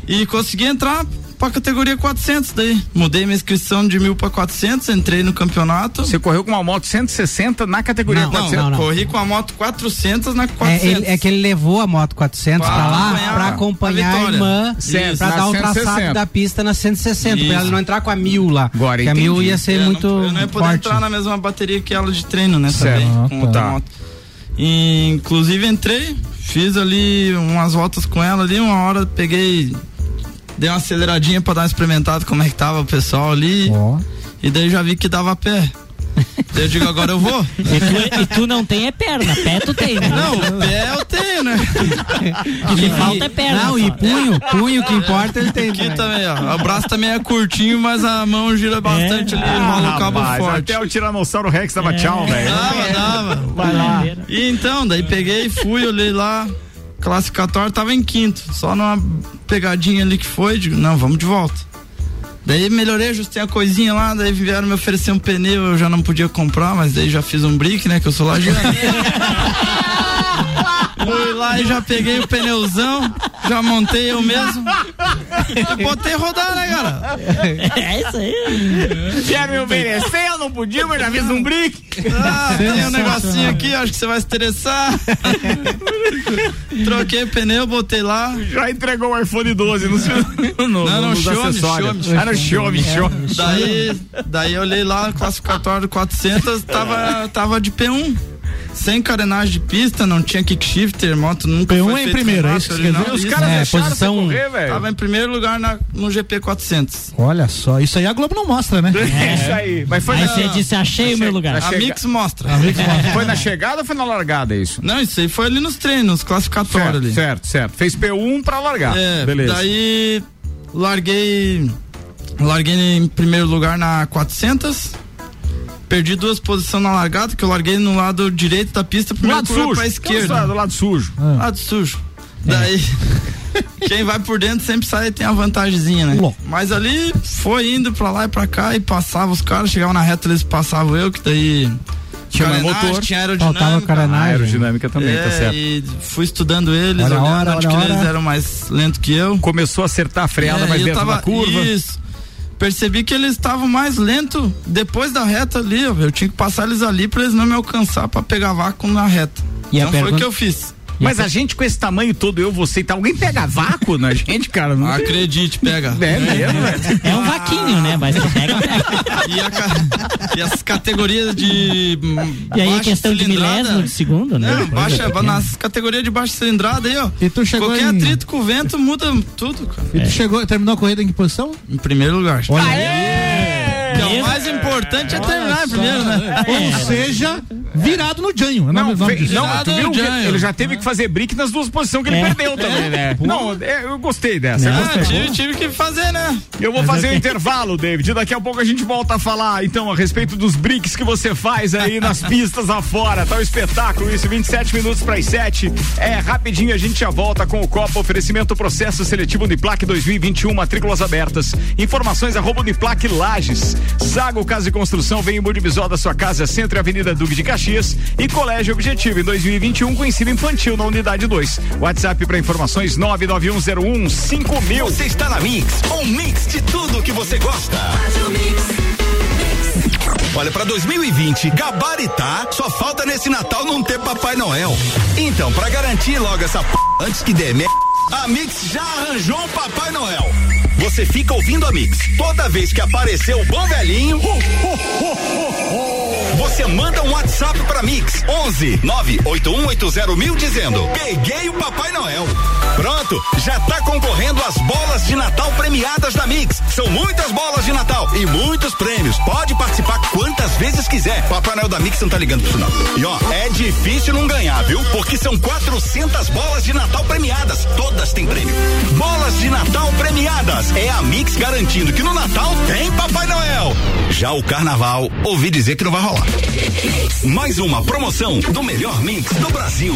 E consegui entrar pra categoria 400 daí. Mudei minha inscrição de mil pra 400, entrei no campeonato. Você correu com uma moto 160 na categoria Não, 400. Não, não. corri com a moto 400 na É, 400. ele- é que ele levou a moto 400 Pra pra lá acompanhar pra a acompanhar a, vitória. irmã Certo, pra dar o 160. traçado da pista na 160 pra Isso. ela não entrar com a mil lá. Agora Porque a mil ia ser É, muito não, eu não ia poder forte. entrar na mesma bateria que ela de treino, né? Certo. Também, Ah, com tá. outra moto. E, inclusive entrei, fiz ali umas voltas com ela ali, uma hora peguei, dei uma aceleradinha pra dar uma experimentada como é que tava o pessoal ali. Ó. E daí já vi que dava pé. daí eu digo, agora eu vou. E tu, e tu não tem é perna, pé tu tem, né? Não, pé eu tenho, né? O que falta é perna. Não, só. e punho, punho que importa ele tem. Aqui né? também, ó. O braço também é curtinho, mas a mão gira bastante ali, enrola o cabo Ah, Rapaz, forte. Até o Tiranossauro Rex dava tchau, velho. Dava, dava. Vai lá. E então, daí peguei, fui, olhei lá. Classificatório tava em quinto. Só numa pegadinha ali que foi, digo, não, vamos de volta. Daí melhorei, ajustei a coisinha lá, daí vieram me oferecer um pneu, eu já não podia comprar, mas daí já fiz um brick, né? Que eu sou lajeiro. Fui lá e já peguei o pneuzão, já montei eu mesmo. E botei rodar, né, cara? É isso aí. Quer me obedecer? Eu não podia, mas já fiz um brick. Ah, tem um negocinho aqui, acho que você vai se interessar. Troquei o pneu, botei lá. Já entregou o iPhone 12 no, no, no, Não, não, nos Xiaomi, acessórios. Xiaomi. Ah, no Xiaomi, Xiaomi. Daí, daí eu olhei lá, classificatório 400, tava, tava de P1. Sem carenagem de pista, não tinha kick shifter, moto nunca P1 foi é em primeiro, é isso que quer não. dizer? Os caras É, deixaram posição- você correr, velho. Tava em primeiro lugar na, no GP 400. Olha só, isso aí a Globo não mostra, né? É isso aí. Mas foi Aí na, você disse, achei o meu lugar. A Chega- Mix mostra. foi na chegada ou foi na largada isso? Não, isso aí foi ali nos treinos, classificatório ali. certo, certo. Fez P1 pra largar. É, Beleza. daí larguei larguei em primeiro lugar na 400. Perdi duas posições na largada, que eu larguei no lado direito da pista, primeiro lado curva sujo. pra esquerda. lado- do lado sujo. Lado sujo. Daí, quem vai por dentro sempre sai tem a vantagemzinha, né? Mas ali foi indo pra lá e pra cá e passava os caras, chegava na reta, eles passavam eu, que daí Tinha carenagem, motor. tinha Faltava aerodinâmica. carenagem. aerodinâmica também, é, tá certo. e fui estudando eles, Olha a olhando hora, onde que hora. eles eram mais lentos que eu. Começou a acertar a freada É, mais e eu dentro tava, da curva. Isso. Percebi que eles estavam mais lentos depois da reta ali. ó. Eu tinha que passar eles ali pra eles não me alcançar pra pegar vácuo na reta. E então foi o pergunta- que eu fiz. Mas a gente com esse tamanho todo, eu, você e tal, alguém pega vácuo na gente, cara? Não tem- Acredite, pega. É mesmo, velho. É um vaquinho, né? Mas pega, pega. E, a e as categorias de. E aí é baixa questão de cilindrada- milésimo de segundo, né? Não, baixa, é nas categorias de baixa cilindrada aí, ó. E tu chegou Qualquer em... atrito com o vento muda tudo, cara. E tu chegou, terminou a corrida em que posição? Em primeiro lugar. Que é o mais importante é terminar primeiro, né? Ou seja, virado no Janho. é o Não, não, tu viu que ele já teve que fazer brick nas duas posições que ele É. perdeu também, né? Não, é, eu gostei dessa. eu Ah, gostei. tive, tive que fazer, né? Eu vou fazer um intervalo, David. Daqui a pouco a gente volta a falar, então, a respeito dos bricks que você faz aí nas pistas afora. Tá um espetáculo isso, 27 minutos para as 7. É rapidinho, a gente já volta com o Copa Oferecimento Processo Seletivo Uniplac 2021, matrículas abertas. Informações arroba Uniplac Lages. Zago Casa e Construção vem em Budibisó da sua casa, Centro e Avenida Duque de Caxias. E Colégio Objetivo em 2021 com ensino infantil na unidade 2. WhatsApp para informações 99101 5000. Você está na Mix, um mix de tudo que você gosta. Olha, pra 2020, gabaritar, só falta nesse Natal não ter Papai Noel. Então, pra garantir logo essa p... antes que dê merda, a Mix já arranjou um Papai Noel. Você fica ouvindo a Mix. Toda vez que aparecer o bom velhinho, você manda um WhatsApp pra Mix 11 98180 mil dizendo: Peguei o Papai Noel. Pronto, já tá concorrendo às bolas de Natal premiadas da Mix. São muitas bolas de Natal e muitos prêmios. Pode participar quantas vezes quiser. Papai Noel da Mix não tá ligando pro sinal. E ó, é difícil não ganhar, viu? Porque são 400 bolas de Natal premiadas. Todas têm prêmio. Bolas de Natal premiadas. É a Mix garantindo que no Natal tem Papai Noel. Já o Carnaval, ouvi dizer que não vai rolar. Mais uma promoção do melhor mix do Brasil.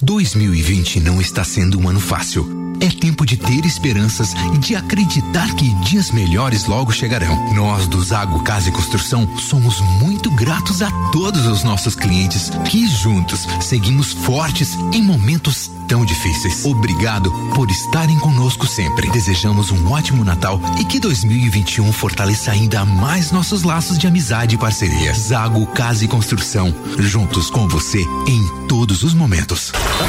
2020 não está sendo um ano fácil. É tempo de ter esperanças e de acreditar que dias melhores logo chegarão. Nós do Zago Casa e Construção somos muito gratos a todos os nossos clientes que juntos seguimos fortes em momentos tão difíceis. Obrigado por estarem conosco sempre. Desejamos um ótimo Natal e que 2021 fortaleça ainda mais nossos laços de amizade e parceria. Zago Casa e Construção, juntos com você em todos os momentos. Ela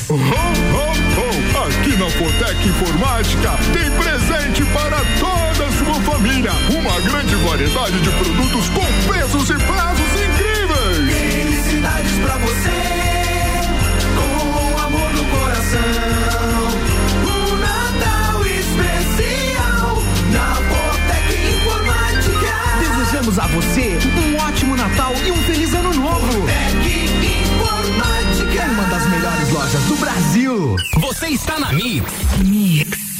Ho, ho, ho! Aqui na Fortec Informática tem presente para toda a sua família. Uma grande variedade de produtos com preços e prazos incríveis. Felicidades pra você, com amor no coração. Um Natal especial na Botec Informática. Desejamos a você um ótimo Natal e um feliz ano novo. Botec Brasil. Você está na Mix.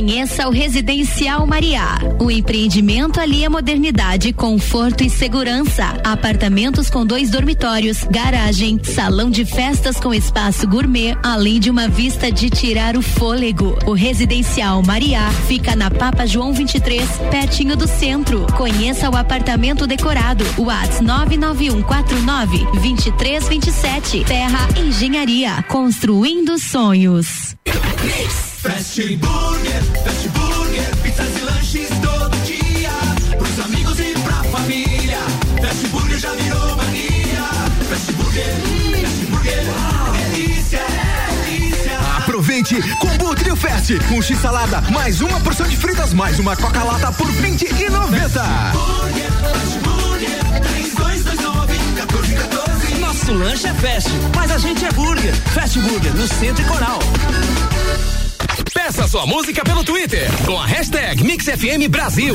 Conheça o Residencial Mariá. O empreendimento ali é modernidade, conforto e segurança. Apartamentos com dois dormitórios, garagem, salão de festas com espaço gourmet, além de uma vista de tirar o fôlego. O Residencial Mariá fica na Papa João 23, pertinho do centro. Conheça o apartamento decorado. Whats 99149 2327. Terra Engenharia. Construindo sonhos. Fast Burger, Fast Burger, pizzas e lanches todo dia. Pros amigos e pra família. Fast Burger já virou mania. Fast Burger, Fast Burger, delícia, delícia. Aproveite Combo Trio Fest. Um X salada, mais uma porção de fritas, mais uma Coca-Lata por vinte e noventa. Burger, Fast Burger, 3229 1414. Nosso lanche é fast, mas a gente é burger. Fast Burger, no Centro e Coral. Peça sua música pelo Twitter com a hashtag MixFM Brasil.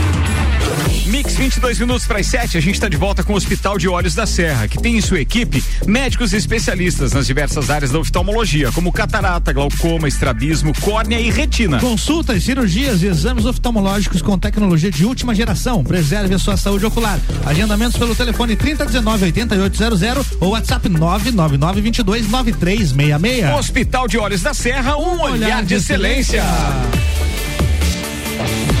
Mix 22 minutos para as 7, a gente está de volta com o Hospital de Olhos da Serra, que tem em sua equipe médicos especialistas nas diversas áreas da oftalmologia, como catarata, glaucoma, estrabismo, córnea e retina. Consultas, cirurgias e exames oftalmológicos com tecnologia de última geração. Preserve a sua saúde ocular. Agendamentos pelo telefone 3019 8800 ou WhatsApp 999 22 9366. Hospital de Olhos da Serra, um, olhar, de excelência. O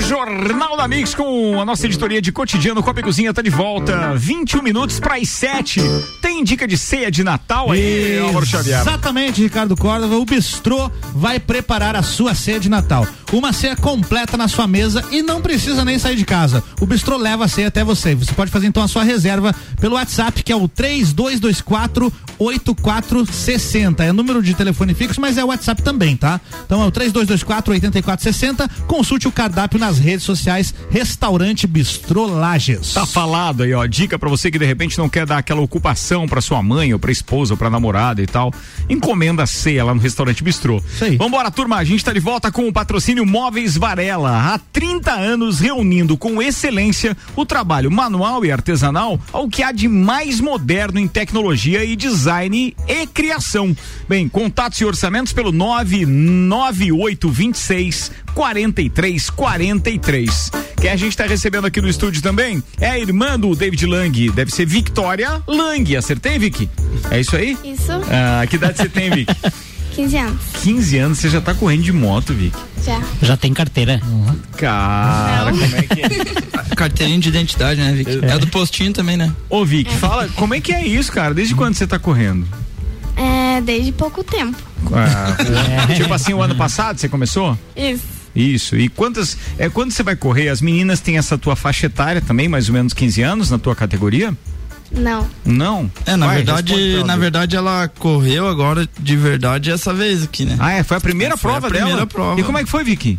Jornal da Mix com a nossa editoria de cotidiano Copa e Cozinha tá de volta. 21 minutos para as 7. Tem dica de ceia de Natal aí, Álvaro Xavier? Exatamente, Ricardo Córdova. O Bistrô vai preparar a sua ceia de Natal. Uma ceia completa na sua mesa e não precisa nem sair de casa. O Bistrô leva a ceia até você. Você pode fazer então a sua reserva pelo WhatsApp, que é o 3224 8460. É número de telefone fixo, mas é o WhatsApp também, tá? Então é o 3224 8460. Consulte o cardápio nas redes sociais Restaurante Bistrô Lages. Tá falado aí, ó. Dica pra você que de repente não quer dar aquela ocupação pra sua mãe, ou pra esposa, ou pra namorada e tal. Encomenda a ceia lá no restaurante Bistrô. Vambora, turma. A gente tá de volta com o patrocínio Móveis Varela. Há 30 anos reunindo com excelência o trabalho manual e artesanal ao que há de mais moderno em tecnologia e design e criação. Bem, contatos e orçamentos pelo 99826 43 43. Quem a gente tá recebendo aqui no estúdio também é a irmã do David Lang. Deve ser Victoria Lang. Acertei, Vicky? É isso aí? Isso. Ah, que idade você tem, Vicky? 15 anos. 15 anos, você já tá correndo de moto, Vicky. Já. Já tem carteira. Cara, como é que é? Carteirinha de identidade, né, Vic? É, do postinho também, né? Ô, Vic, fala, como é que é isso, cara? Desde quando você tá correndo? É, desde pouco tempo. Ah, Tipo assim, o ano passado você começou? Isso. Isso. E quantas. É, quando você vai correr, as meninas têm essa tua faixa etária também, mais ou menos 15 anos na tua categoria? Não. Não? É, na Vai, verdade, responde na verdade ela correu agora de verdade essa vez aqui, né? Ah, é? Foi a primeira Foi a prova primeira dela? prova. E como é que foi, Vicky?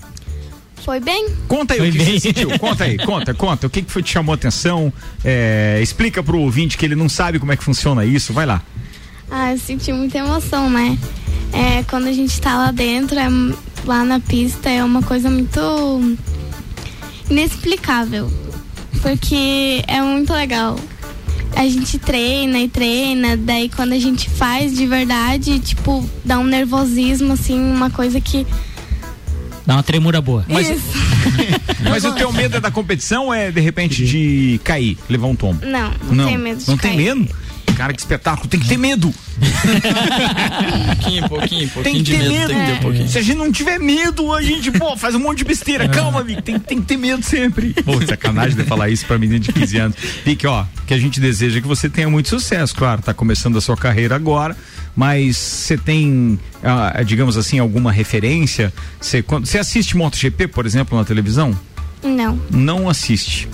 Foi bem? Conta aí Foi o que bem. você sentiu. Conta aí, conta, conta. O que, que foi que te chamou a atenção? É, explica pro ouvinte que ele não sabe como é que funciona isso. Vai lá. Ah, eu senti muita emoção, né? É, quando a gente tá lá dentro, é, lá na pista, é uma coisa muito inexplicável. Porque é muito legal. A gente treina e treina, daí quando a gente faz de verdade, tipo, dá um nervosismo, assim, uma coisa que. Dá uma tremura boa. Mas, Isso. mas o teu medo é da competição ou é de repente de cair, levar um tombo? Não, não, tenho medo de Não cair. tem medo? Cara, que espetáculo, tem que ter medo. pouquinho, pouquinho, Tem pouquinho que de ter medo, medo. tem que ter um pouquinho. Se a gente não tiver medo, a gente, pô, faz um monte de besteira. Calma, Vic, tem, tem que ter medo sempre. Pô, sacanagem de falar isso pra menina de 15 anos. Vic, ó, que a gente deseja que você tenha muito sucesso, claro, tá começando a sua carreira agora, mas você tem, ah, digamos assim, alguma referência? Você, quando, você assiste MotoGP, por exemplo, na televisão? Não. Não assiste.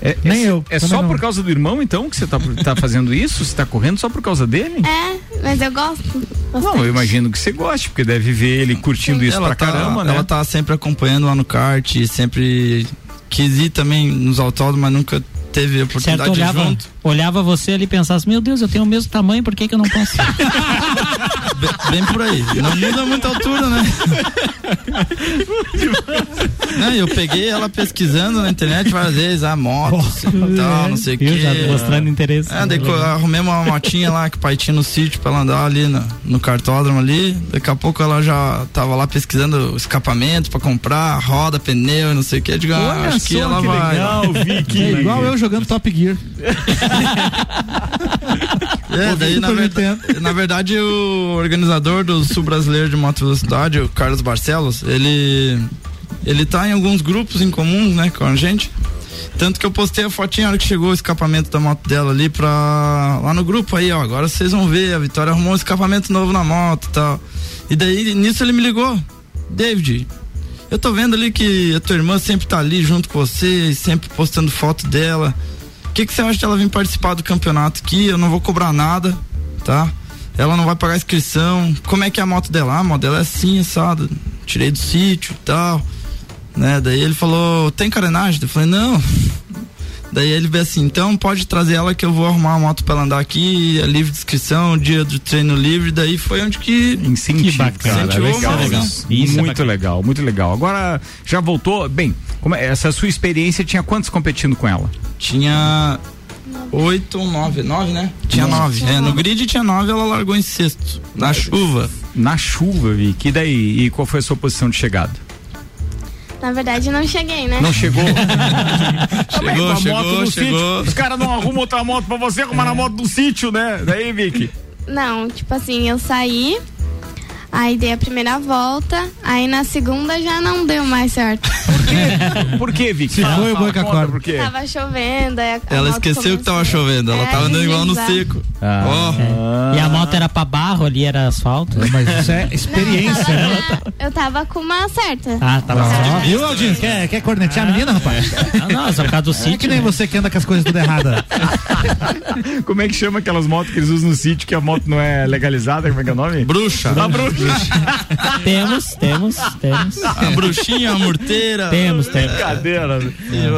É, Nem eu, É só não. por causa do irmão, então, que você tá, tá fazendo isso? Você tá correndo só por causa dele? É, mas eu gosto. Não, eu imagino que você goste, porque deve ver ele curtindo isso ela pra tá, caramba, né? Ela tá sempre acompanhando lá no kart, sempre quis ir também nos autódromos, mas nunca teve Certo, oportunidade de ir olhava, junto. olhava você ali e pensasse, meu Deus, eu tenho o mesmo tamanho, por que, que eu não posso? Bem, bem por aí. Não muda muita altura, né? não, eu peguei ela pesquisando na internet várias vezes, a moto, e tal, não sei o que. Já mostrando interesse. É, daí co- arrumei uma motinha lá que o pai tinha no sítio pra ela andar ali no, no cartódromo ali. Daqui a pouco ela já tava lá pesquisando o escapamento pra comprar, roda, pneu, não sei o que. Digo, ah, acho que ela que vai. legal, Vicky. É igual eu jogando Top Gear. É, daí na na verdade o organizador do Sul Brasileiro de Moto Velocidade, o Carlos Barcelos, ele ele tá em alguns grupos em comuns, né, com a gente. Tanto que eu postei a fotinha na hora que chegou o escapamento da moto dela ali pra. lá no grupo aí, ó. Agora vocês vão ver, a Vitória arrumou um escapamento novo na moto e tal. E daí, nisso ele me ligou. David, eu tô vendo ali que a tua irmã sempre tá ali junto com você, sempre postando foto dela. O que, que você acha de ela vir participar do campeonato aqui? Eu não vou cobrar nada, tá? Ela não vai pagar inscrição. Como é que é a moto dela? Ah, a moto dela é assim, assada. Tirei do sítio e tal. Né? Daí ele falou, tem carenagem? Eu falei, não. Daí ele veio assim, então pode trazer ela que eu vou arrumar a moto pra ela andar aqui, é livre de inscrição, dia do treino livre, daí foi onde que Incentiva, que cara, incentivou legal, né? isso. muito legal, muito legal. Agora já voltou, bem, como é- essa sua experiência tinha quantos competindo com ela? Tinha oito ou nove, nove, né? Tinha nove. É, no grid tinha nove, ela largou em sexto, na chuva. Na chuva, Vicky. E daí? E qual foi a sua posição de chegada? Na verdade, não cheguei, né? Não chegou? Chegou, chegou, no chegou. sítio. Os caras não arrumam outra moto pra você arrumar na moto do sítio, né? Daí, Vicky. Não, tipo assim, eu saí, aí dei a primeira volta, aí na segunda já não deu mais certo. Por que, Vicky? Se foi o boi com por quê? Tava chovendo, aí a, Ela esqueceu que tava chovendo, ela É, tava andando igual no seco. Ah. Ó, E a moto era pra barro, ali era asfalto. Mas isso é experiência, né? Eu tava com uma certa. Ah, tava Ó, Viu, Aldinho? Quer, quer cornetear a menina, rapaz? Ah, não, só por causa do É sítio. que nem né? você que anda com as coisas tudo erradas. Como é que chama aquelas motos que eles usam no sítio que a moto não é legalizada? Como é que é o nome? bruxa. A bruxa. Temos, temos, temos. A bruxinha, a morteira. Temos, temos. Brincadeira.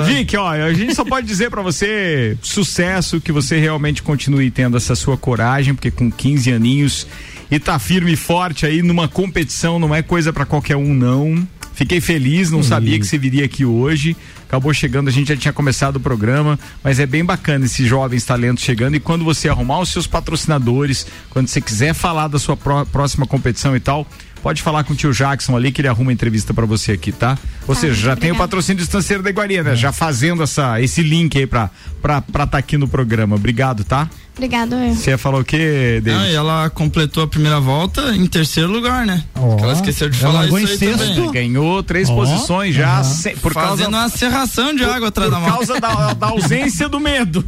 Vic, ó, a gente só pode dizer pra você sucesso, que você realmente continue tendo essa sua coragem, porque com 15 aninhos e tá firme e forte aí numa competição, não é coisa pra qualquer um, não. Fiquei feliz, não sabia que você viria aqui hoje. Acabou chegando, a gente já tinha começado o programa, mas é bem bacana esses jovens talentos chegando. E quando você arrumar os seus patrocinadores, quando você quiser falar da sua pró- próxima competição e tal, pode falar com o tio Jackson ali que ele arruma entrevista pra você aqui, tá? Ou seja, já tem o patrocínio distanceiro da Iguaria, né? Já fazendo essa, esse link aí pra estar tá aqui no programa. Obrigado, tá? Obrigado, eu. Você falou o quê, David? e ela completou a primeira volta em terceiro lugar, né? Ó, ela esqueceu de ela falar largou isso em aí sexto. também. Ganhou três Ó, posições já, sem- por causa Fazendo uma serração de água atrás da por mão. causa da, da ausência do medo.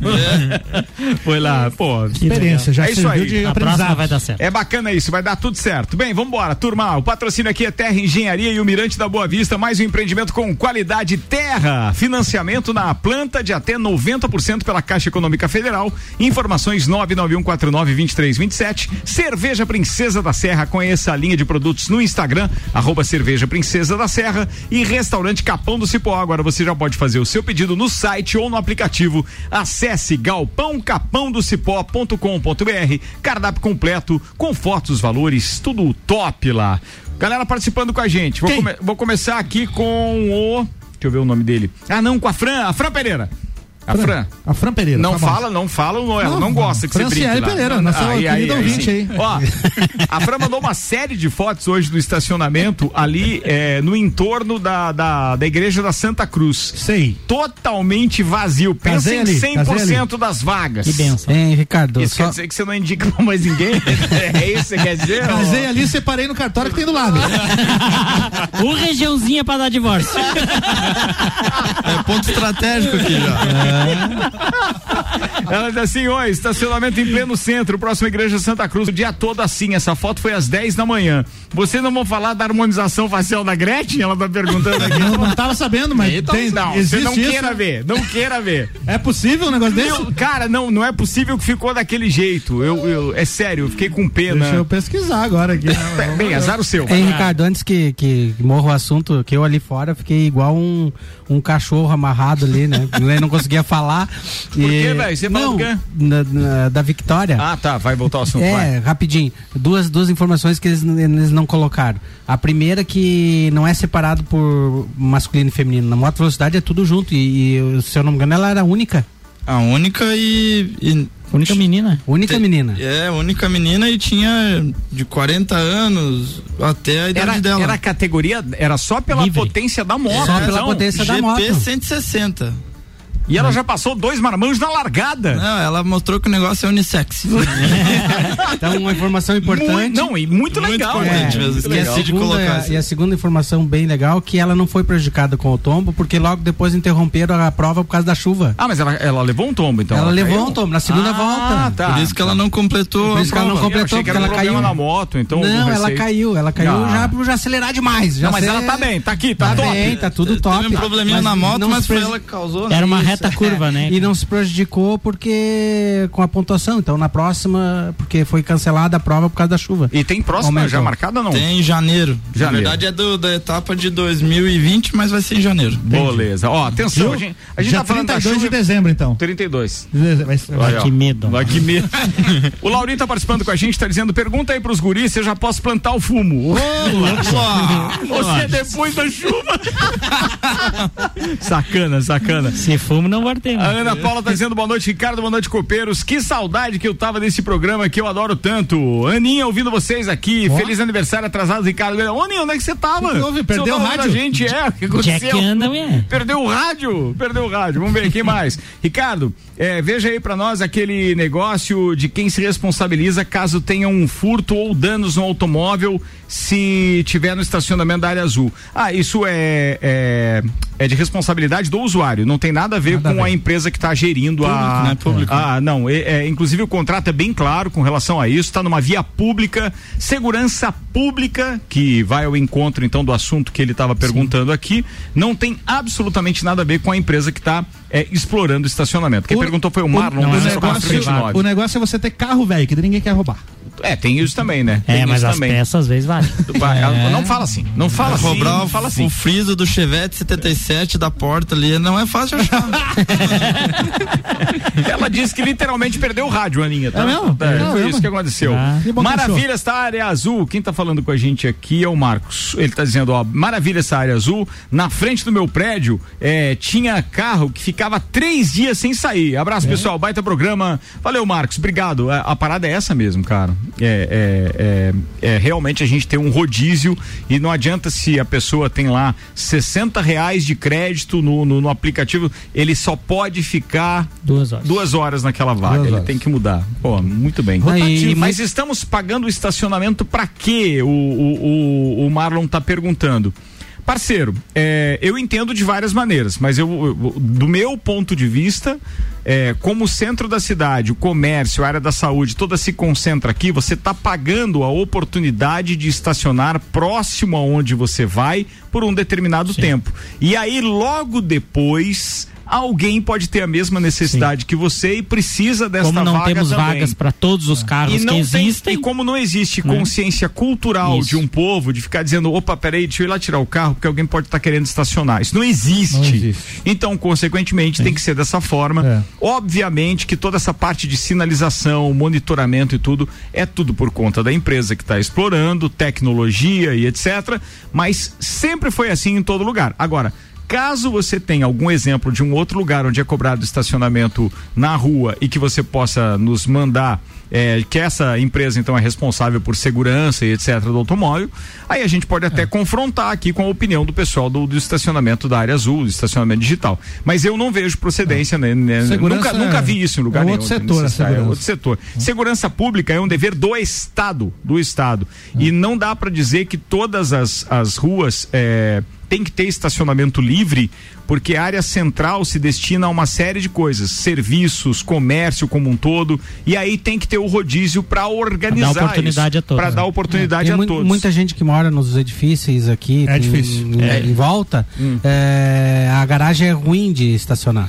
Foi lá, pô. Experiência, já é isso aí. de A próxima vai dar certo. É bacana isso, vai dar tudo certo. Bem, vamos embora, turma. O patrocínio aqui é Terra Engenharia e o Mirante da Boa Vista, mais um empreendimento com qualidade Terra. Financiamento na planta de até 90% pela Caixa Econômica Federal. Informações 991492327. Cerveja Princesa da Serra, conheça a linha de produtos no Instagram, arroba Cerveja Princesa da Serra e Restaurante Capão do Cipó. Agora você já pode fazer o seu pedido no site ou no aplicativo. Acesse galpãocapãodocipó.com.br. Cardápio completo, com fotos, valores, tudo top lá. Galera participando com a gente. Vou, come- vou começar aqui com o. Deixa eu ver o nome dele. Ah, não, com a Fran, a Fran Pereira. A Fran. A Fran Pereira. Não famosa. fala, não fala, não, ela Não, não gosta que você brinque Franciele lá. Pereira, nossa querida ouvinte sim. aí. Ó, a Fran mandou uma série de fotos hoje do estacionamento ali é, no entorno da, da, da igreja da Santa Cruz. Sei. Totalmente vazio. Pensa em ali, casei 100% das vagas. Que benção. Hein, Ricardo? Isso só- quer dizer que você não indica pra mais ninguém? é isso que você quer dizer? Casei ali, separei no cartório que tem do lado. Um regiãozinha pra dar divórcio. É ponto estratégico aqui já. Ela diz assim: oi, estacionamento em pleno centro, próxima igreja Santa Cruz, o dia todo assim. Essa foto foi às 10 da manhã. Vocês não vão falar da harmonização facial da Gretchen? Ela tá perguntando aqui. Não, não tava sabendo, mas Então, tem, não, você existe não isso? queira ver, não queira ver. É possível um negócio desse? Eu- cara, não, não é possível que ficou daquele jeito. Eu, eu- é sério, eu fiquei com pena. Deixa eu pesquisar agora aqui. Bem, azar o seu. Hein, Ricardo, antes que, que morra o assunto, que eu ali fora fiquei igual um, um cachorro amarrado ali, né? Eu não conseguia falar. Por quê, velho? Você falou na- na- da Victória. Ah, tá, vai voltar ao assunto. É, vai. rapidinho. Duas, duas informações que eles, eles não colocaram. A primeira que não é separado por masculino e feminino. Na moto velocidade é tudo junto. E, e, se eu não me engano, ela era única. A única e. e- Única menina. Única menina. É, única menina e tinha de 40 anos até a idade Era, dela. era a categoria, era só pela Livre. potência da moto. Só pela então. potência da GP moto. 160. E ela já passou dois marmanjos na largada. Não, ela mostrou que o negócio é unissex. Então, uma informação importante. Muito, não, e muito, Muito legal. importante né? mesmo. Muito E a, legal. Esqueci de colocar segunda, assim. e a segunda informação bem legal que ela não foi prejudicada com o tombo, porque logo depois interromperam a prova por causa da chuva. Ah, mas ela, ela levou um tombo, então. ela levou caiu? um tombo na segunda Ah, volta. tá. Por isso que ela não completou Por isso que ela não completou, porque um ela caiu. na moto, então. não, ela caiu, ela caiu Ah. já por já acelerar demais. Já Não, mas ser- ela tá bem, tá aqui, tá, Tá top. bem, tá tudo top. Teve um probleminha na moto, mas foi ela que causou. né? Era uma Isso, reta curva, né? E não se prejudicou porque com a pontuação. Então na próxima, porque foi cancelada a prova por causa da chuva. E tem próxima Aumentou. já marcada ou não? Tem em janeiro. Janeiro. Na verdade é do- da etapa de 2020, mas vai ser em janeiro. Beleza. Ó, atenção, Viu? a gente, a gente Dia tá falando da 32 chuva. de dezembro, então. 32. Vai que medo. Olha que medo. o Laurinho tá participando com a gente, tá dizendo: pergunta aí pros guris se eu já posso plantar o fumo. É depois da chuva. sacana, sacana. Se fumo, não vai ter. A Ana Paula tá dizendo boa noite, Ricardo, boa noite, copeiros. Que saudade que eu tava desse programa que eu adoro tanto. Aninha, ouvindo vocês aqui. Feliz aniversário atrasado, Ricardo. Ô, Aninha, onde é que você tava? O que houve? Perdeu o rádio? Gente é, o que Jack aconteceu? anda. Perdeu o rádio, perdeu o rádio. Vamos ver quem mais. Ricardo, é, veja aí pra nós aquele negócio de quem se responsabiliza caso tenha um furto ou danos no automóvel se tiver no estacionamento da área azul. Ah, isso é, é, é de responsabilidade do usuário, não tem nada a ver Nada com a a ver. empresa que está gerindo a. né? Público. Ah, não. é- é, inclusive o contrato é bem claro com relação a isso, está numa via pública, segurança pública, que vai ao encontro então do assunto que ele estava perguntando aqui, não tem absolutamente nada a ver com a empresa que está explorando o estacionamento. Quem O- perguntou foi o o- Marlon, o, do negócio, 429. o negócio é você ter carro velho, que ninguém quer roubar. É, tem isso também, né? É, Tem mas isso as também. peças às vezes vale. Ela- Não fala assim, não fala assim, Roubar não o, fala assim. o friso do Chevette 77 da porta ali não é fácil achar. Ela disse que literalmente perdeu o rádio, Aninha. Tá? É mesmo? É, Não, foi isso que aconteceu. Ah. Maravilha essa área azul. Quem tá falando com a gente aqui é o Marcos. Ele tá dizendo, ó, maravilha essa área azul. Na frente do meu prédio é, tinha carro que ficava três dias sem sair. Abraço, É. pessoal. Baita programa. Valeu, Marcos. Obrigado. A, a parada é essa mesmo, cara. É, é, é, é realmente a gente ter um rodízio e não adianta se a pessoa tem lá 60 reais de crédito no, no, no aplicativo, ele só pode ficar duas horas, duas horas naquela vaga. Duas ele horas. tem que mudar. Pô, muito bem. Rotativo. Mas estamos pagando o estacionamento para quê? O, o, o, o Marlon tá perguntando. Parceiro, é, eu entendo de várias maneiras, mas eu, eu- do meu ponto de vista, é, como o centro da cidade, o comércio, a área da saúde, toda se concentra aqui, você está pagando a oportunidade de estacionar próximo aonde você vai por um determinado tempo. E aí, logo depois. Alguém pode ter a mesma necessidade que você e precisa desta Como não vaga temos também. vagas para todos os carros E que não tem- existem. e como não existe né? consciência cultural Isso. de um povo de ficar dizendo, opa, peraí, deixa eu ir lá tirar o carro, porque alguém pode estar querendo estacionar. Isso não existe. Então, consequentemente, tem que ser dessa forma. É. Obviamente que toda essa parte de sinalização, monitoramento e tudo, é tudo por conta da empresa que está explorando, tecnologia e etc. Mas sempre foi assim em todo lugar. Agora. Caso você tenha algum exemplo de um outro lugar onde é cobrado estacionamento na rua e que você possa nos mandar é, que essa empresa então é responsável por segurança e etc do automóvel, aí a gente pode É. até confrontar aqui com a opinião do pessoal do, do estacionamento da área azul, do estacionamento digital. Mas eu não vejo procedência, né, né, Segurança nunca, nunca é- vi isso em lugar é nenhum. outro setor, a necessário, É segurança. outro setor. Segurança pública é um dever do Estado, do Estado. E não dá para dizer que todas as, as ruas é, tem que ter estacionamento livre, porque a área central se destina a uma série de coisas, serviços, comércio como um todo, e aí tem que ter o rodízio para organizar oportunidade a todos, para né? dar oportunidade Tem a todos. Muita gente que mora nos edifícios aqui, É tem- difícil. Em, É. em volta, Hum. é, a garagem é ruim de estacionar.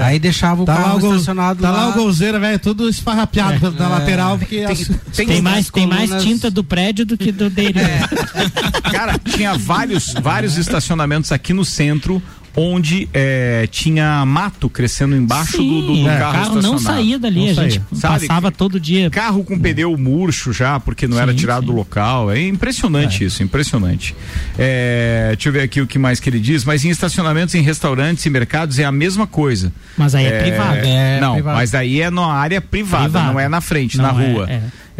Aí deixava o Tá lá, carro o gol, estacionado tá lá. lá o golzeiro, velho, tudo esfarrapeado na lateral, porque as- Tem, mais, tem mais colunas- tinta do prédio do que do dele. É. Cara, tinha vários, vários estacionamentos aqui no centro onde é, tinha mato crescendo embaixo do, do, do Sim, carro o carro não saía dali, a gente passava todo dia. Carro com pneu murcho já, porque não era Sim, tirado do local. É impressionante isso, impressionante. É, deixa eu ver aqui o que mais que ele diz, mas em estacionamentos, em restaurantes e mercados é a mesma coisa. Mas aí é privado. É, não, privado. mas aí é na área privada, Privado. não é na frente, Não na é, rua.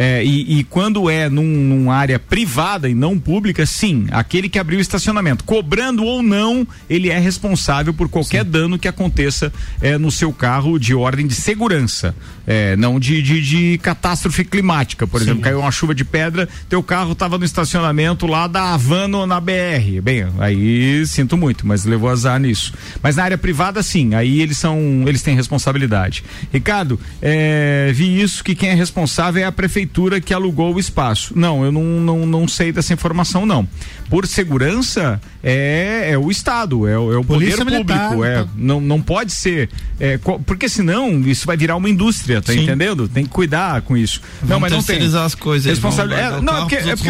É. E, e quando é num, num área privada e não pública, sim, aquele que abriu o estacionamento, cobrando ou não, ele é responsável por qualquer dano que aconteça é, no seu carro de ordem de segurança, é, não de, de, de catástrofe climática. Por exemplo, caiu uma chuva de pedra, teu carro estava no estacionamento lá da Havana na BR. Bem, aí sinto muito, mas levou azar nisso. Mas na área privada, sim, aí eles são, eles têm responsabilidade. Ricardo, é, vi isso que quem é responsável é a prefeitura que alugou o espaço. Não, eu não, não, não sei dessa informação, não. Por segurança, é, é o Estado, é, o- é o Polícia poder Militar, público. É, tá. não, não pode ser. é, porque senão isso vai virar uma indústria, tá Sim. entendendo? Tem que cuidar com isso. não, mas não tem. as coisas Responsável. É, não, carro é porque, é porque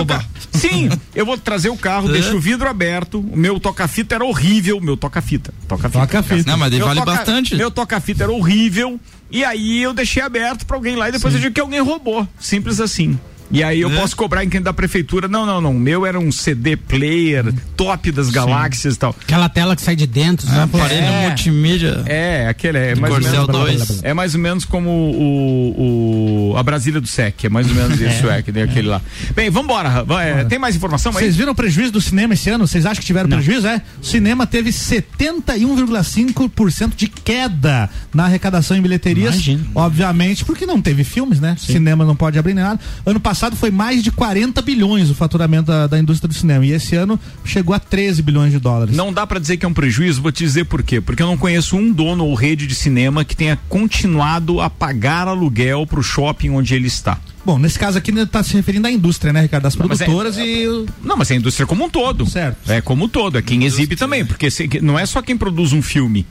Sim, eu vou trazer o carro, deixo o vidro aberto, o meu toca-fita era horrível, meu toca-fita. Toca-fita. Toca-fita. Não, mas Meu vale toca- bastante. Meu toca-fita era horrível. E aí eu deixei aberto pra alguém lá e depois eu digo que alguém roubou. Simples assim. E aí eu É. posso cobrar em quem da prefeitura. Não, não, não. O meu era um CD player, top das galáxias e tal. Aquela tela que sai de dentro, É, sabe? aparelho É. multimídia. É, aquele é mais ou menos. 2. É mais ou menos como o, o- a Brasília do SEC, é mais ou menos isso, é, que nem aquele lá. Bem, vambora. va- é, tem mais informação aí? Vocês viram o prejuízo do cinema esse ano? Vocês acham que tiveram prejuízo? É? O cinema teve 71,5% de queda na arrecadação em bilheterias. Imagina. Obviamente, porque não teve filmes, né? Cinema não pode abrir nem nada. Ano passado foi mais de 40 bilhões o faturamento da, da indústria do cinema. E esse ano chegou a 13 bilhões de dólares. Não dá pra dizer que é um prejuízo, vou te dizer por quê. Porque eu não conheço um dono ou rede de cinema que tenha continuado a pagar aluguel pro shopping onde ele está. Bom, nesse caso aqui está se referindo à indústria, né, Ricardo? Das é- produtoras e. o- Não, mas é a indústria como um todo. Certo. É como um todo, é quem exibe também, porque se- não é só quem produz um filme.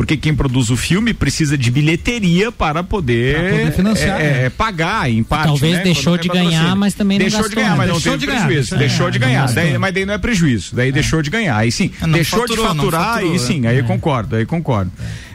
Porque quem produz o filme precisa de bilheteria para poder, Pra poder financiar, é, né? é, pagar em parte. Talvez né, deixou de ganhar, patrocínio. mas também não deixou de gastou, ganhar, né? mas não Deixou teve de ganhar, prejuízo. é, deixou de ganhar, daí, mas daí não é prejuízo. Daí deixou de ganhar. Aí sim, É, não deixou faturou, de faturar, faturou, aí é. sim, aí concordo, aí concordo.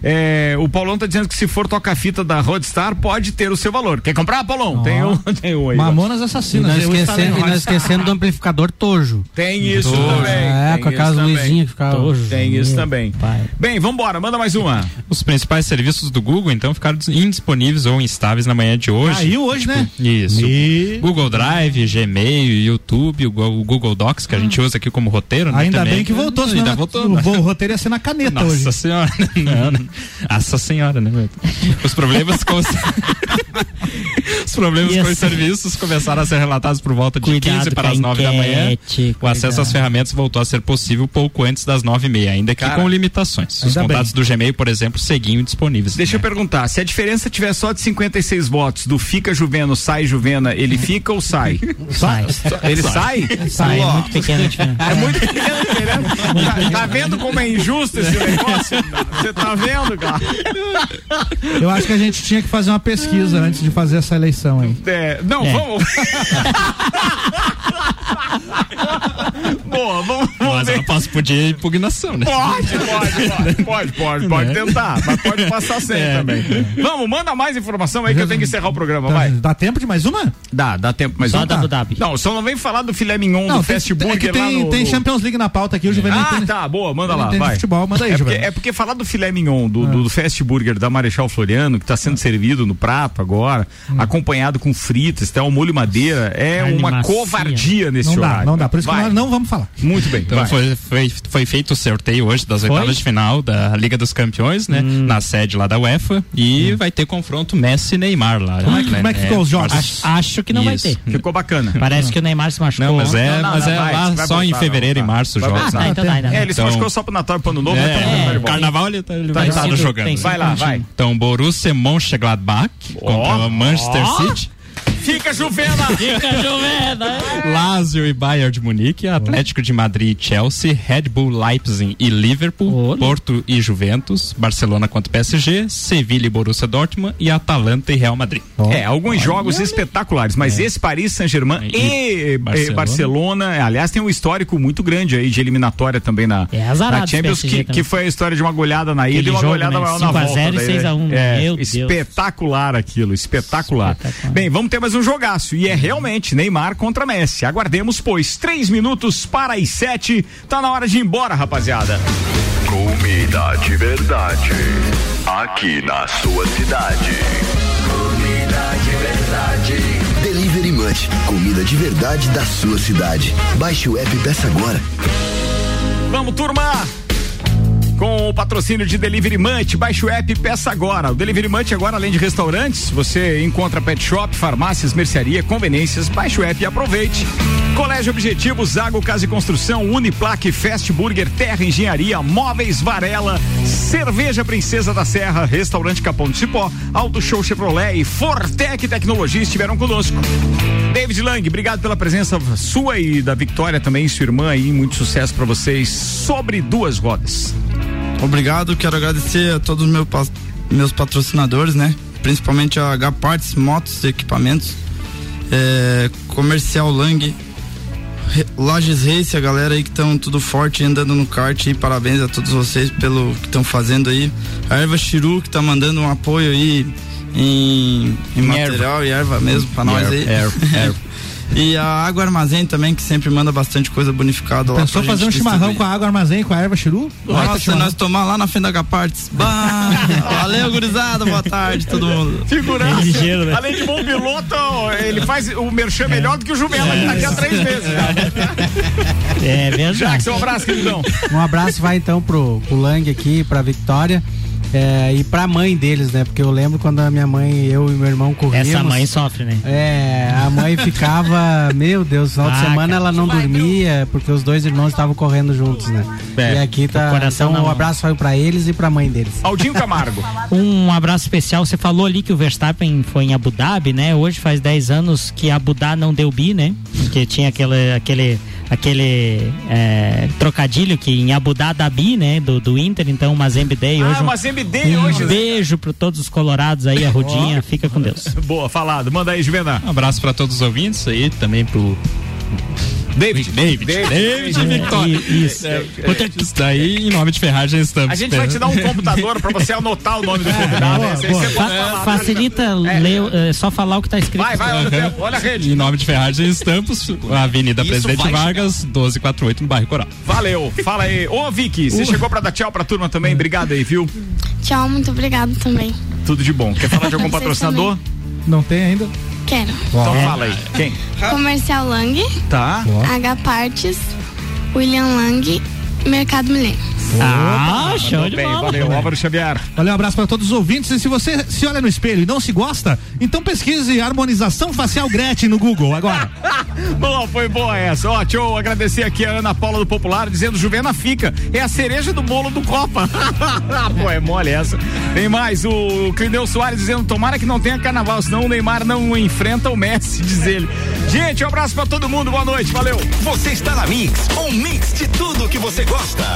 É, o Paulão tá dizendo que se for toca-fita da Roadstar, pode ter o seu valor. Quer comprar, Paulão? Tem um, tem um aí. Mamonas E Assassinas. não, eu esquecendo, e não esquecendo do amplificador Tojo. Tem isso Tojo. também. É, tem com aquelas luzinhas que ficavam. Tojo. Tem isso Meu também. pai. Bem, vambora, manda mais uma. Os principais serviços do Google, então, ficaram indisponíveis ou instáveis na manhã de hoje. Caiu hoje, né? Isso. Me- Google Drive, Gmail, YouTube, o Go- o Google Docs, que a gente usa aqui como roteiro, né? Ainda também. bem que voltou, senão Ainda voltou. o, né? o roteiro ia ser na caneta Nossa hoje. senhora. Não, não. Nossa senhora, né? Os problemas com os... os problemas E com os serviços começaram a ser relatados por volta de Cuidado 15 para as 9 da manhã. enquete, O acesso às ferramentas voltou a ser possível pouco antes das 9 e meia, ainda que Cara, com limitações. Os contatos do Gmail, por exemplo, seguiam disponíveis. Deixa eu perguntar, se a diferença tiver só de 56 votos do fica Juveno, sai Juvena, ele fica ou sai? Sai. Ele sai? Sai, é muito pequena a diferença. É muito pequena a diferença. Tá, tá vendo como é injusto esse negócio? Você tá vendo, cara? Eu acho que a gente tinha que fazer uma pesquisa antes de fazer essa eleição aí. É, não, É. vamos. Boa, vamos, vamos Mas ver. eu posso pedir impugnação, né? Pode, pode, pode, pode, pode, pode Né? tentar, mas pode passar sem É. também. Vamos, manda mais informação aí que eu tenho que encerrar o programa, vai. Dá tempo de mais uma? Dá, dá tempo, mas Só não da tá. Dhabi. Não, só não vem falar do filé mignon do tem, fast é que burger lá tem, no, tem Champions League na pauta aqui, o Juvenil Ah, tem- tá, boa, manda lá, vai. futebol, manda aí, é, porque, é porque falar do filé mignon, do, do, do fast burger da Marechal Floriano, que tá sendo servido no prato agora, Hum. acompanhado com fritas, tem ao molho madeira, é Carne uma macia. covardia nesse Não dá, horário. não dá. Por isso Vai. que nós não vamos falar. Muito bem, Então vai. foi, foi, foi feito o sorteio hoje das Foi? oitavas de final da Liga dos Campeões, né? Na sede lá da UEFA. E vai ter confronto Messi e Neymar lá. Como é que- né? como é que ficou os jogos? Barça- Acho que não vai Isso. ter. Ficou bacana. Parece que o Neymar se machucou. Não, mas é, Não, não, mas não, é vai, lá vai só em voltar, fevereiro e vai março os jogos. Ah, tá, né? então dá, ainda. É, ele se Então- machucou só pro Natal e pro Ano Novo, É, tá- tá volta. carnaval ele, tá, ele vai estar jogando. né? Vai lá, vai. Então, Borussia Mönchengladbach contra o Manchester. City. Fica Juvena! Fica chovendo. Lazio e Bayern de Munique, Atlético de Madrid e Chelsea, Red Bull Leipzig e Liverpool, Olha. Porto e Juventus, Barcelona contra PSG, Sevilha e Borussia Dortmund e Atalanta e Real Madrid. É, alguns jogos espetaculares, mas esse Paris Saint-Germain e, E eh, Barcelona. Barcelona. aliás, tem um histórico muito grande aí de eliminatória também na, É na Champions, que, que foi a história de uma goleada na ida e uma jogo, goleada né? maior na 5 a volta. 0 e daí, 6 a 1, É, meu Deus. espetacular aquilo, espetacular. Espetacular. Bem, vamos ter mais um jogaço e é realmente Neymar contra Messi. Aguardemos, pois, três minutos para as sete. Tá na hora de ir embora, rapaziada. Comida de verdade. Aqui na sua cidade. Comida de verdade. Delivery Munch, comida de verdade da sua cidade. Baixe o app e peça agora. Vamos, turma! Com o patrocínio de Delivery Munch, baixe o app peça agora. O Delivery Munch agora, além de restaurantes, você encontra pet shop, farmácias, mercearia, conveniências. Baixe o app e aproveite. Colégio Objetivo, Zago Casa e Construção, Uniplaque, Fast Burger, Terra Engenharia, Móveis Varela, Cerveja Princesa da Serra, Restaurante Capão do Cipó, Auto Show Chevrolet e Fortec Tecnologia estiveram conosco. David Lang, obrigado pela presença sua e da Victoria também, sua irmã aí, muito sucesso para vocês sobre duas rodas. Obrigado, quero agradecer a todos os meu meus patrocinadores, né? Principalmente a H Parts, motos e equipamentos, é, Comercial Lang, Lages Race, a galera aí que estão tudo forte andando no kart aí, parabéns a todos vocês pelo que estão fazendo aí. A Erva Chiru que tá mandando um apoio aí em, em material e erva mesmo pra nós aí. Erva, erva. E a Água Armazém também, que sempre manda bastante coisa bonificada lá. Pensou fazer um chimarrão com a água armazém com a erva chiru? Nossa, nós tomar lá na frente da H-Parts. Bah, Valeu, gurizada. Boa tarde, todo mundo. Figuraça. ligeiro, né? Além de bom piloto, ele faz o merchan melhor do que o Juvena, que tá aqui há três meses. É verdade. Jackson, um abraço, queridão. Um abraço vai então pro, pro Lang aqui, pra Victória. É, e pra mãe deles, né? Porque eu lembro quando a minha mãe, eu e meu irmão corríamos. Essa mãe sofre, né? É, a mãe ficava, meu Deus, final de Ah, semana cara. ela não dormia, porque os dois irmãos estavam correndo juntos, né? É, e aqui tá. o coração Então, um abraço vai pra eles e pra mãe deles. Aldinho Camargo. Um abraço especial. Você falou ali que o Verstappen foi em Abu Dhabi, né? Hoje faz 10 anos que Abu Dhabi não deu bi, né? Porque tinha aquele, aquele, aquele é, trocadilho que em Abu Dhabi né? Do, do Inter, então uma Zembe Day hoje. Ah, um- uma Zembe Day um hoje. né? beijo para todos os colorados aí, a Rudinha. Fica com Deus. Boa, falado. Manda aí, Juvena. Um abraço para todos os ouvintes aí, também pro David. David. David, Victor. Isso. É, isso daí em nome de Ferragem Stamps. A gente vai te dar um computador pra você anotar o nome do convidado. Boa. você pode Fa- falar. facilita ler, é, só falar o que tá escrito. Vai, vai, olha o tempo, olha a rede. Em nome de Ferragem Estampos, Avenida Isso Presidente Vargas, 1248, no bairro Coral. Valeu, fala aí. Ô, Vicky, você chegou pra dar tchau pra turma também? Obrigado aí, viu? Tchau, muito obrigado também. Tudo de bom. Quer falar de algum patrocinador? Não tem ainda? Quero. Então fala aí. Quem? Comercial Lang, Tá. H Partes, William Lang, Mercado Milênio. Ah, show de bem, bola. Valeu, Álvaro Xavier. Valeu, um abraço para todos os ouvintes. E se você se olha no espelho e não se gosta, então pesquise harmonização facial Gretchen no Google agora. Boa, foi boa essa. Ó, deixa eu agradecer aqui a Ana Paula do Popular, dizendo Juvena fica. É a cereja do bolo do Copa. Pô, é mole essa. Tem mais, o Clineu Soares dizendo, tomara que não tenha carnaval, senão o Neymar não enfrenta o Messi, diz ele. Gente, um abraço pra todo mundo, boa noite, valeu. Você está na Mix, um mix de tudo que você gosta. Costa.